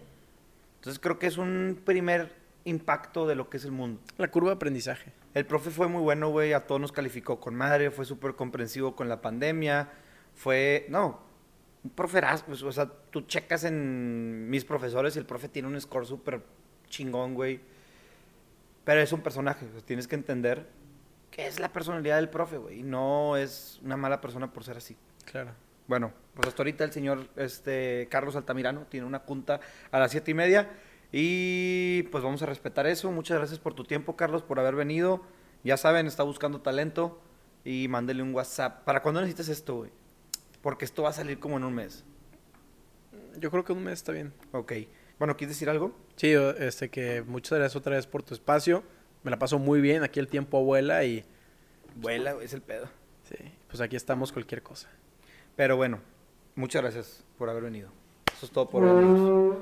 Entonces creo que es un primer impacto de lo que es el mundo. La curva de aprendizaje. El profe fue muy bueno, güey, a todos nos calificó con madre, fue súper comprensivo con la pandemia, fue, no, un proferazo, pues, o sea, tú checas en mis profesores y el profe tiene un score súper chingón, güey, pero es un personaje, pues, tienes que entender que es la personalidad del profe, güey, y no es una mala persona por ser así. Claro. Bueno, pues hasta ahorita el señor este, Carlos Altamirano tiene una junta a las siete y media. Y pues vamos a respetar eso. Muchas gracias por tu tiempo, Carlos, por haber venido. Ya saben, está buscando talento. Y mándele un WhatsApp. ¿Para cuándo necesitas esto, güey? Porque esto va a salir como en un mes. Yo creo que un mes está bien. Ok. Bueno, ¿quieres decir algo? Sí, este que muchas gracias otra vez por tu espacio. Me la paso muy bien, aquí el tiempo vuela y Vuela, güey, es el pedo. sí, pues aquí estamos cualquier cosa. Pero bueno, muchas gracias por haber venido. Eso es todo por hoy.